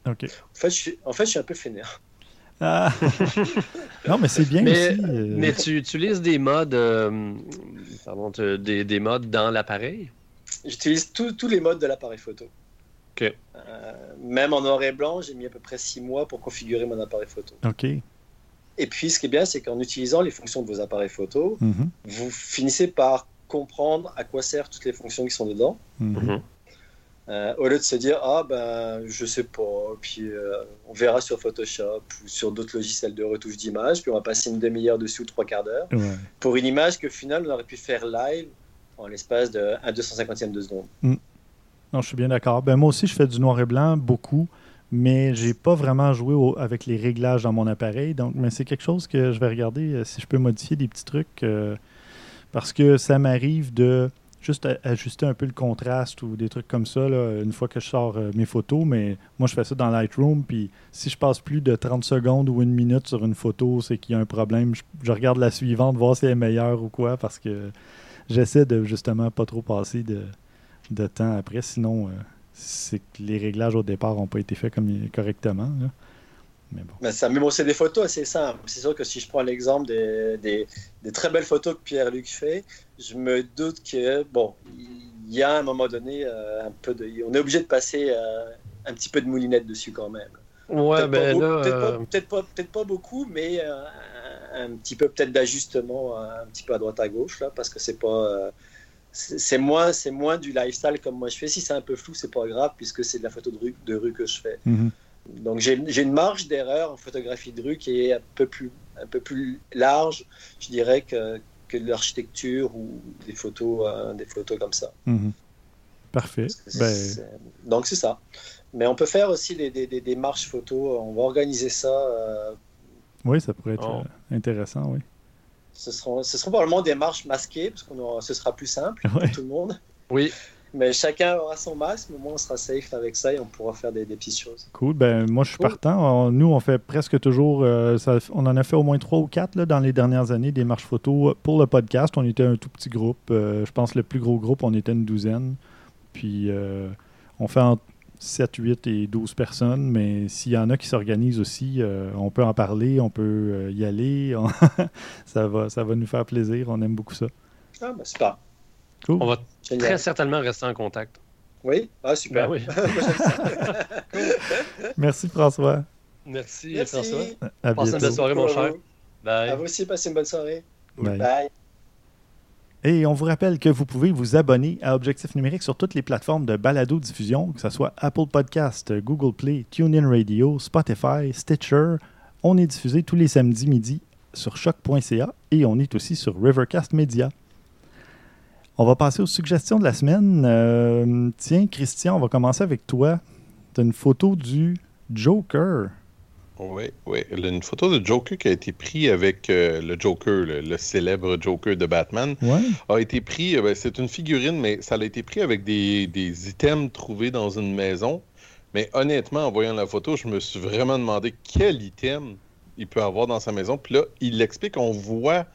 OK. En fait, je suis, en fait, je suis un peu fainéant. Ah. non, mais c'est bien Mais- aussi. euh, Mais tu utilises des modes, euh, pardon, des, des modes dans l'appareil? J'utilise tous les modes de l'appareil photo. Ok. Euh, même en noir et blanc, j'ai mis à peu près six mois pour configurer mon appareil photo. OK. Et puis, ce qui est bien, c'est qu'en utilisant les fonctions de vos appareils photo, Mhm. vous finissez par comprendre à quoi servent toutes les fonctions qui sont dedans. Mhm. Mhm. Euh, au lieu de se dire ah ben je sais pas puis euh, on verra sur Photoshop ou sur d'autres logiciels de retouche d'image puis on va passer une demi-heure dessus ou trois quarts d'heure Ouais. pour une image que au final on aurait pu faire live en l'espace de 1 250e de seconde. Non, je suis bien d'accord. Ben, moi aussi, je fais du noir et blanc beaucoup, mais j'ai pas vraiment joué avec les réglages dans mon appareil. Donc, mais c'est quelque chose que je vais regarder euh, si je peux modifier des petits trucs euh, parce que ça m'arrive de juste ajuster un peu le contraste ou des trucs comme ça là, une fois que je sors euh, mes photos. Mais moi, je fais ça dans Lightroom. Puis si je passe plus de 30 secondes ou une minute sur une photo, c'est qu'il y a un problème. Je, regarde la suivante, voir si elle est meilleure ou quoi, parce que j'essaie de justement pas trop passer de, temps après. Sinon, c'est que les réglages au départ n'ont pas été faits comme, correctement. là. Mais bon. Ben, ça, mais bon, c'est des photos assez simples. C'est sûr que si je prends l'exemple des, des- des très belles photos que Pierre-Luc fait, je me doute que, bon, il y a à un moment donné euh, un peu de. On est obligé de passer euh, un petit peu de moulinette dessus quand même. Ouais, Peut-être ben pas, là. peut-être pas- euh, peut-être pas, peut-être pas beaucoup, mais euh, un, un petit peu peut-être d'ajustement euh, un petit peu à droite à gauche là, parce que c'est pas. C'est moins, c'est moins du lifestyle comme moi je fais. Si c'est un peu flou, c'est pas grave puisque c'est de la photo de rue, de rue que je fais. Mhm. Donc j'ai j'ai une marge d'erreur en photographie de rue qui est un peu plus, un peu plus large, je dirais, que, que de l'architecture ou des photos, euh, des photos comme ça. Mhm. Parfait. Ben, Donc c'est ça. Mais on peut faire aussi des, des, des, des marches photos. On va organiser ça. euh, oui, ça pourrait être Oh. intéressant, oui. Ce, seront, ce seront probablement des marches masquées, parce que ce sera plus simple Ouais. pour tout le monde. Oui, Mais chacun aura son masque, mais au moins on sera safe avec ça et on pourra faire des, des petites choses. Cool. Ben, moi, je suis Cool. partant. On- nous, on fait presque toujours. euh, ça- on en a fait au moins trois ou quatre là, dans les dernières années, des marches photos pour le podcast. On était un tout petit groupe. Euh, je pense que le plus gros groupe, on était une douzaine. Puis, euh, on fait entre 7, 8 et 12 personnes. Mais s'il y en a qui s'organisent aussi, euh, on peut en parler, on peut euh, y aller. On- ça, va, ça va nous faire plaisir. On aime beaucoup ça. Ah, bah, super. Cool. on va Génial. très certainement rester en contact. Oui, ah, super. Ben oui. Merci, François. Merci, Merci. François. À Passe une belle soirée, mon cher. À Bye. vous aussi, passez une bonne soirée. Bye. Bye. Et on vous rappelle que vous pouvez vous abonner à Objectif Numérique sur toutes les plateformes de balado-diffusion, que ce soit Apple Podcast, Google Play, TuneIn Radio, Spotify, Stitcher. On est diffusé tous les samedis midi sur choc.ca et on est aussi sur Rivercast Media. On va passer aux suggestions de la semaine. Euh, tiens, Christian, on va commencer avec toi. Tu as une photo du Joker. Oui, oui. Une photo de Joker qui a été prise avec euh, le Joker, le, le célèbre Joker de Batman, Ouais. a été pris, euh, ben, c'est une figurine, mais ça a été pris avec des, des items trouvés dans une maison. Mais honnêtement, en voyant la photo, je me suis vraiment demandé quel item il peut avoir dans sa maison. Puis là, il explique, on voit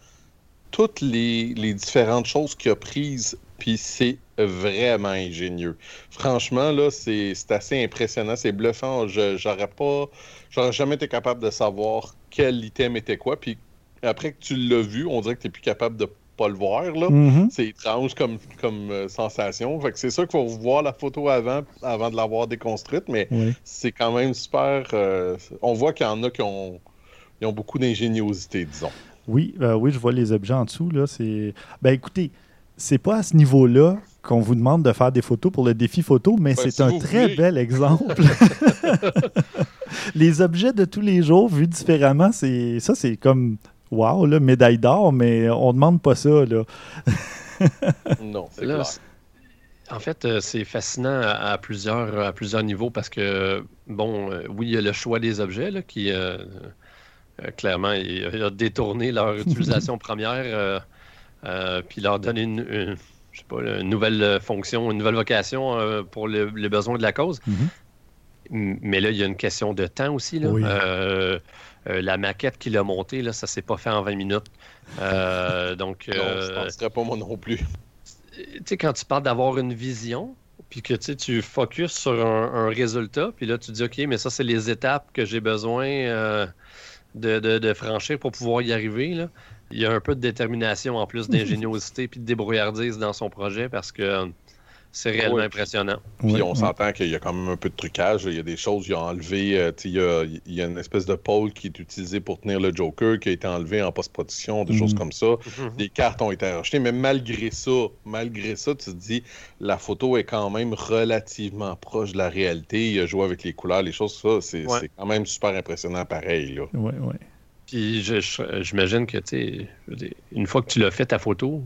toutes les, les différentes choses qu'il a prises, puis c'est vraiment ingénieux. Franchement, là, c'est assez impressionnant, c'est bluffant. J'aurais pas, j'aurais jamais été capable de savoir quel item était quoi. Puis après que tu l'as vu, on dirait que tu n'es plus capable de pas le voir, là. Mhm. C'est étrange comme, comme euh, sensation. Fait que c'est sûr qu'il faut voir la photo avant, avant de l'avoir déconstruite, mais Oui. c'est quand même super. euh, on voit qu'il y en a qui ont, ils ont beaucoup d'ingéniosité, disons. Oui, euh, oui, je vois les objets en dessous. Là, c'est... Ben écoutez, c'est pas à ce niveau-là qu'on vous demande de faire des photos pour le défi photo, mais Ben, c'est si un très voulez. bel exemple. les objets de tous les jours vus différemment, c'est ça, c'est comme wow, là, médaille d'or, mais on demande pas ça. Là. Non, c'est clair. En fait, euh, c'est fascinant à, plusieurs, à plusieurs niveaux parce que, bon, euh, oui, il y a le choix des objets là, qui, euh, euh, clairement, il, il a détourné leur utilisation première, euh, euh, puis leur donné une, une- je sais pas, une nouvelle euh, fonction, une nouvelle vocation euh, pour le- les besoins de la cause. Mhm. Mais là, il y a une question de temps aussi. Là. Oui. Euh, euh, la maquette qu'il a montée, là, ça s'est pas fait en 20 minutes. Euh, donc, Non, je penserais pas moi non plus. tu sais, quand tu parles d'avoir une vision, puis que tu focuses sur un, un résultat, puis là, tu dis, OK, mais ça, c'est les étapes que j'ai besoin euh, de, de- de franchir pour pouvoir y arriver. Là. Il y a un peu de détermination en plus d'ingéniosité puis de débrouillardise dans son projet parce que c'est réellement Ouais. impressionnant. Puis Ouais, on ouais. s'entend qu'il y a quand même un peu de trucage. Il y a des choses, ils ont enlevé. euh, il, y a, il y a une espèce de pôle qui est utilisé pour tenir le Joker qui a été enlevé en post-production, des Mhm. choses comme ça. Les cartes ont été rachetées, mais malgré ça, malgré ça, tu te dis, la photo est quand même relativement proche de la réalité. Il a joué avec les couleurs, les choses, ça, c'est quand même super impressionnant pareil. Là. Ouais, ouais. Puis je- je- j'imagine que, tu sais, une fois que tu l'as fait ta photo,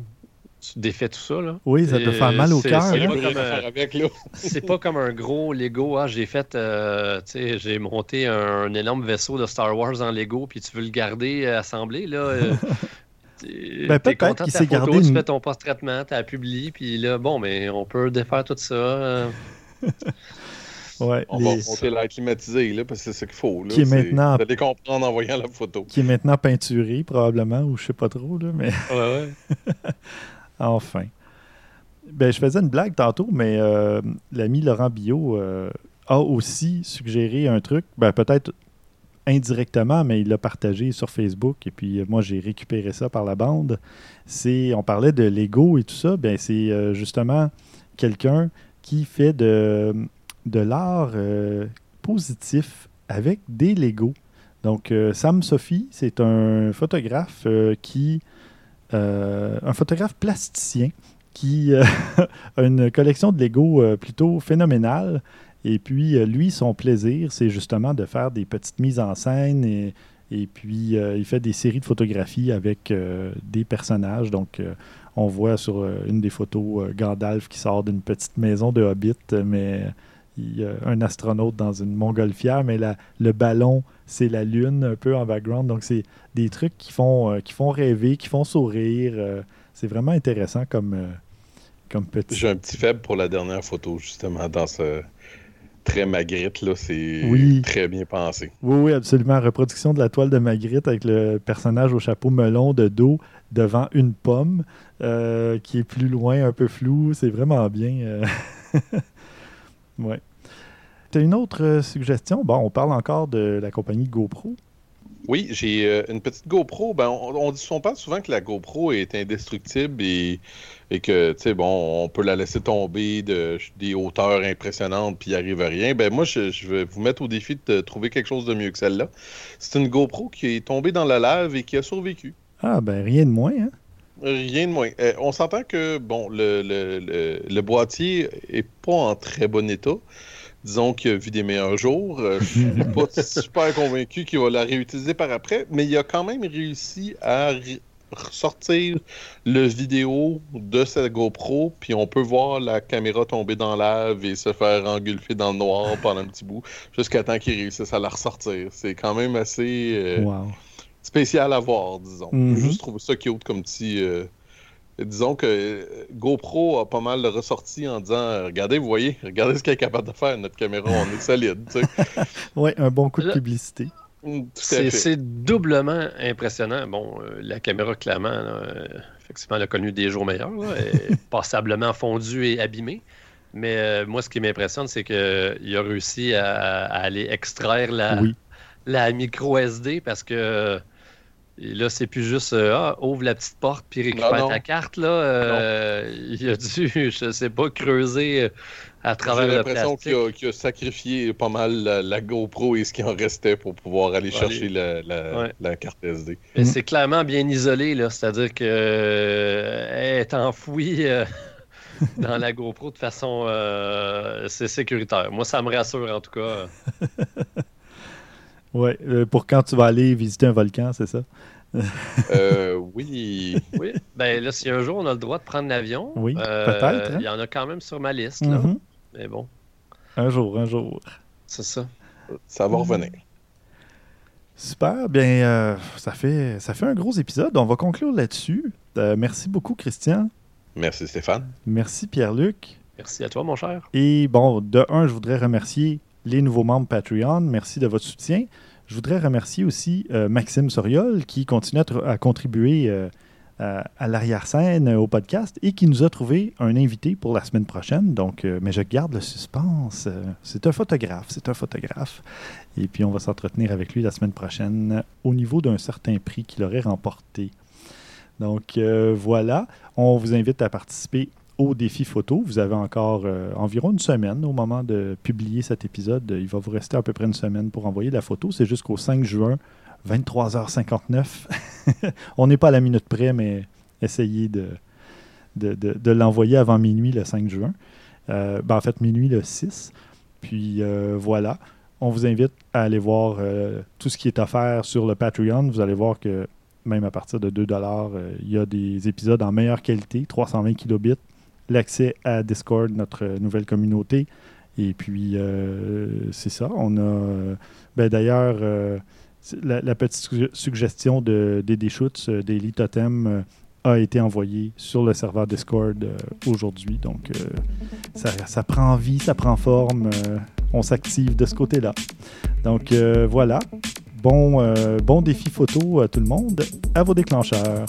tu défais tout ça, là. Oui, ça doit faire mal au cœur. c'est hein. pas comme, euh. C'est pas comme un gros Lego. Ah, j'ai fait, euh, tu sais, j'ai monté un, énorme vaisseau de Star Wars en Lego, puis tu veux le garder euh, assemblé, là. euh, Ben, peut-être qu'il s'est gardé Tu une- fais ton post-traitement, tu la publies, puis là, bon, mais on peut défaire tout ça. euh. Ouais, On les- va monter l'air climatisé, là, parce que c'est ce qu'il faut. Là. Qui est maintenant- Vous allez comprendre en voyant la photo. Qui est maintenant peinturé, probablement, ou je sais pas trop, là, mais Ouais, ouais. enfin. Ben, je faisais une blague tantôt, mais euh, l'ami Laurent Billot euh, a aussi suggéré un truc, ben, peut-être indirectement, mais il l'a partagé sur Facebook, et puis euh, moi, j'ai récupéré ça par la bande. C'est, on parlait de Lego et tout ça, ben, c'est euh, justement quelqu'un qui fait de, de l'art euh, positif avec des Lego. Donc, euh, Sam Sophie, c'est un photographe euh, qui. un photographe plasticien qui a une collection de Lego plutôt phénoménale. Et puis, lui, son plaisir, c'est justement de faire des petites mises en scène et, puis il fait des séries de photographies avec des personnages. Donc, on voit sur une des photos Gandalf qui sort d'une petite maison de Hobbit, il y a un astronaute dans une montgolfière, mais la- le ballon, c'est la lune un peu en background. Donc, c'est des trucs qui font, euh, qui font rêver, qui font sourire. euh, c'est vraiment intéressant comme, euh, comme petit. J'ai un petit faible pour la dernière photo, justement, dans ce très Magritte, là. C'est Oui. très bien pensé. Oui, oui, absolument. Reproduction de la toile de Magritte avec le personnage au chapeau melon de dos devant une pomme qui est plus loin, un peu flou. C'est vraiment bien. ouais. Tu as une autre euh, suggestion? Bon, on parle encore de la compagnie GoPro. Oui, j'ai euh, une petite GoPro. Ben, on, on dit, on parle souvent que la GoPro est indestructible et, et que, tu sais, bon, on peut la laisser tomber de des hauteurs impressionnantes puis il arrive à rien. Ben, moi, je, je vais vous mettre au défi de trouver quelque chose de mieux que celle-là. C'est une GoPro qui est tombée dans la lave et qui a survécu. Ah, ben rien de moins. Hein? Rien de moins. Euh, on s'entend que, bon, le, le, le, le boîtier est pas en très bon état. Disons qu'il a vu des meilleurs jours. Euh, je suis pas super convaincu qu'il va la réutiliser par après, mais il a quand même réussi à ressortir le vidéo de sa GoPro, puis on peut voir la caméra tomber dans la lave et se faire engulfer dans le noir pendant un petit bout, jusqu'à temps qu'il réussisse à la ressortir. C'est quand même assez euh, Wow. Spécial à voir, disons. Mhm. Juste trouver ça cute comme petit. euh, Disons que euh, GoPro a pas mal ressorti en disant euh, Regardez, vous voyez, regardez ce qu'elle est capable de faire, notre caméra, on est solide. tu sais. Ouais, un bon coup de publicité. Mm, Tout à C'est fait. c'est doublement impressionnant. Bon, euh, la caméra, clairement, là, euh, effectivement, elle a connu des jours meilleurs, là, elle est passablement fondue et abîmée. Mais euh, moi, ce qui m'impressionne, c'est qu'il a réussi à, à aller extraire la, Oui. la micro SD parce que euh, et là, c'est plus juste euh, ah, ouvre la petite porte puis récupère Non, non. ta carte. Là, Euh, il a dû, je sais pas, creuser euh, à travers J'ai l'impression qu'il a, qu'il a sacrifié pas mal la, la GoPro et ce qui en restait pour pouvoir aller chercher la, la- Ouais. la carte SD. Mais c'est clairement bien isolé, là. C'est-à-dire que euh, elle est enfouie euh, dans la GoPro de façon euh, c'est sécuritaire. Moi, ça me rassure en tout cas. Ouais, euh, pour quand tu vas aller visiter un volcan, c'est ça? Euh, oui. Oui. Ben là, si un jour on a le droit de prendre l'avion, Oui, euh, peut-être, hein? Il y en a quand même sur ma liste, là. Mhm. Mais bon, Un jour, un jour. c'est ça. Ça va revenir. Super, bien, euh, ça, fait, ça fait un gros épisode. On va conclure là-dessus. Euh, merci beaucoup, Christian. Merci Stéphane. Merci, Pierre-Luc. Merci à toi, mon cher. Et bon, de un, je voudrais remercier les nouveaux membres Patreon. Merci de votre soutien. Je voudrais remercier aussi euh, Maxime Soriol qui continue à, tr- à contribuer euh, à, l'arrière-scène euh, au podcast et qui nous a trouvé un invité pour la semaine prochaine. Donc, mais je garde le suspense. C'est un photographe, c'est un photographe. Et puis, on va s'entretenir avec lui la semaine prochaine au niveau d'un certain prix qu'il aurait remporté. Donc, voilà. On vous invite à participer au défi photo. Vous avez encore euh, environ une semaine au moment de publier cet épisode. Il va vous rester à peu près une semaine pour envoyer la photo. C'est jusqu'au 5 juin, 23h59. On n'est pas à la minute près, mais essayez de, l'envoyer avant minuit le 5 juin. Ben, en fait, minuit le 6. Puis voilà on vous invite à aller voir euh, tout ce qui est offert sur le Patreon. Vous allez voir que même à partir de 2 euh, il y a des épisodes en meilleure qualité, 320 kilobits, l'accès à Discord, notre nouvelle communauté. Et puis, euh, c'est ça. On a. Ben, D'ailleurs, la, petite suggestion de Dédé Schutz, Daily Totem, a été envoyée sur le serveur Discord aujourd'hui. Donc, ça, prend vie, ça prend forme on s'active de ce côté-là. Donc euh, voilà. Bon, euh, bon défi photo à tout le monde. À vos déclencheurs.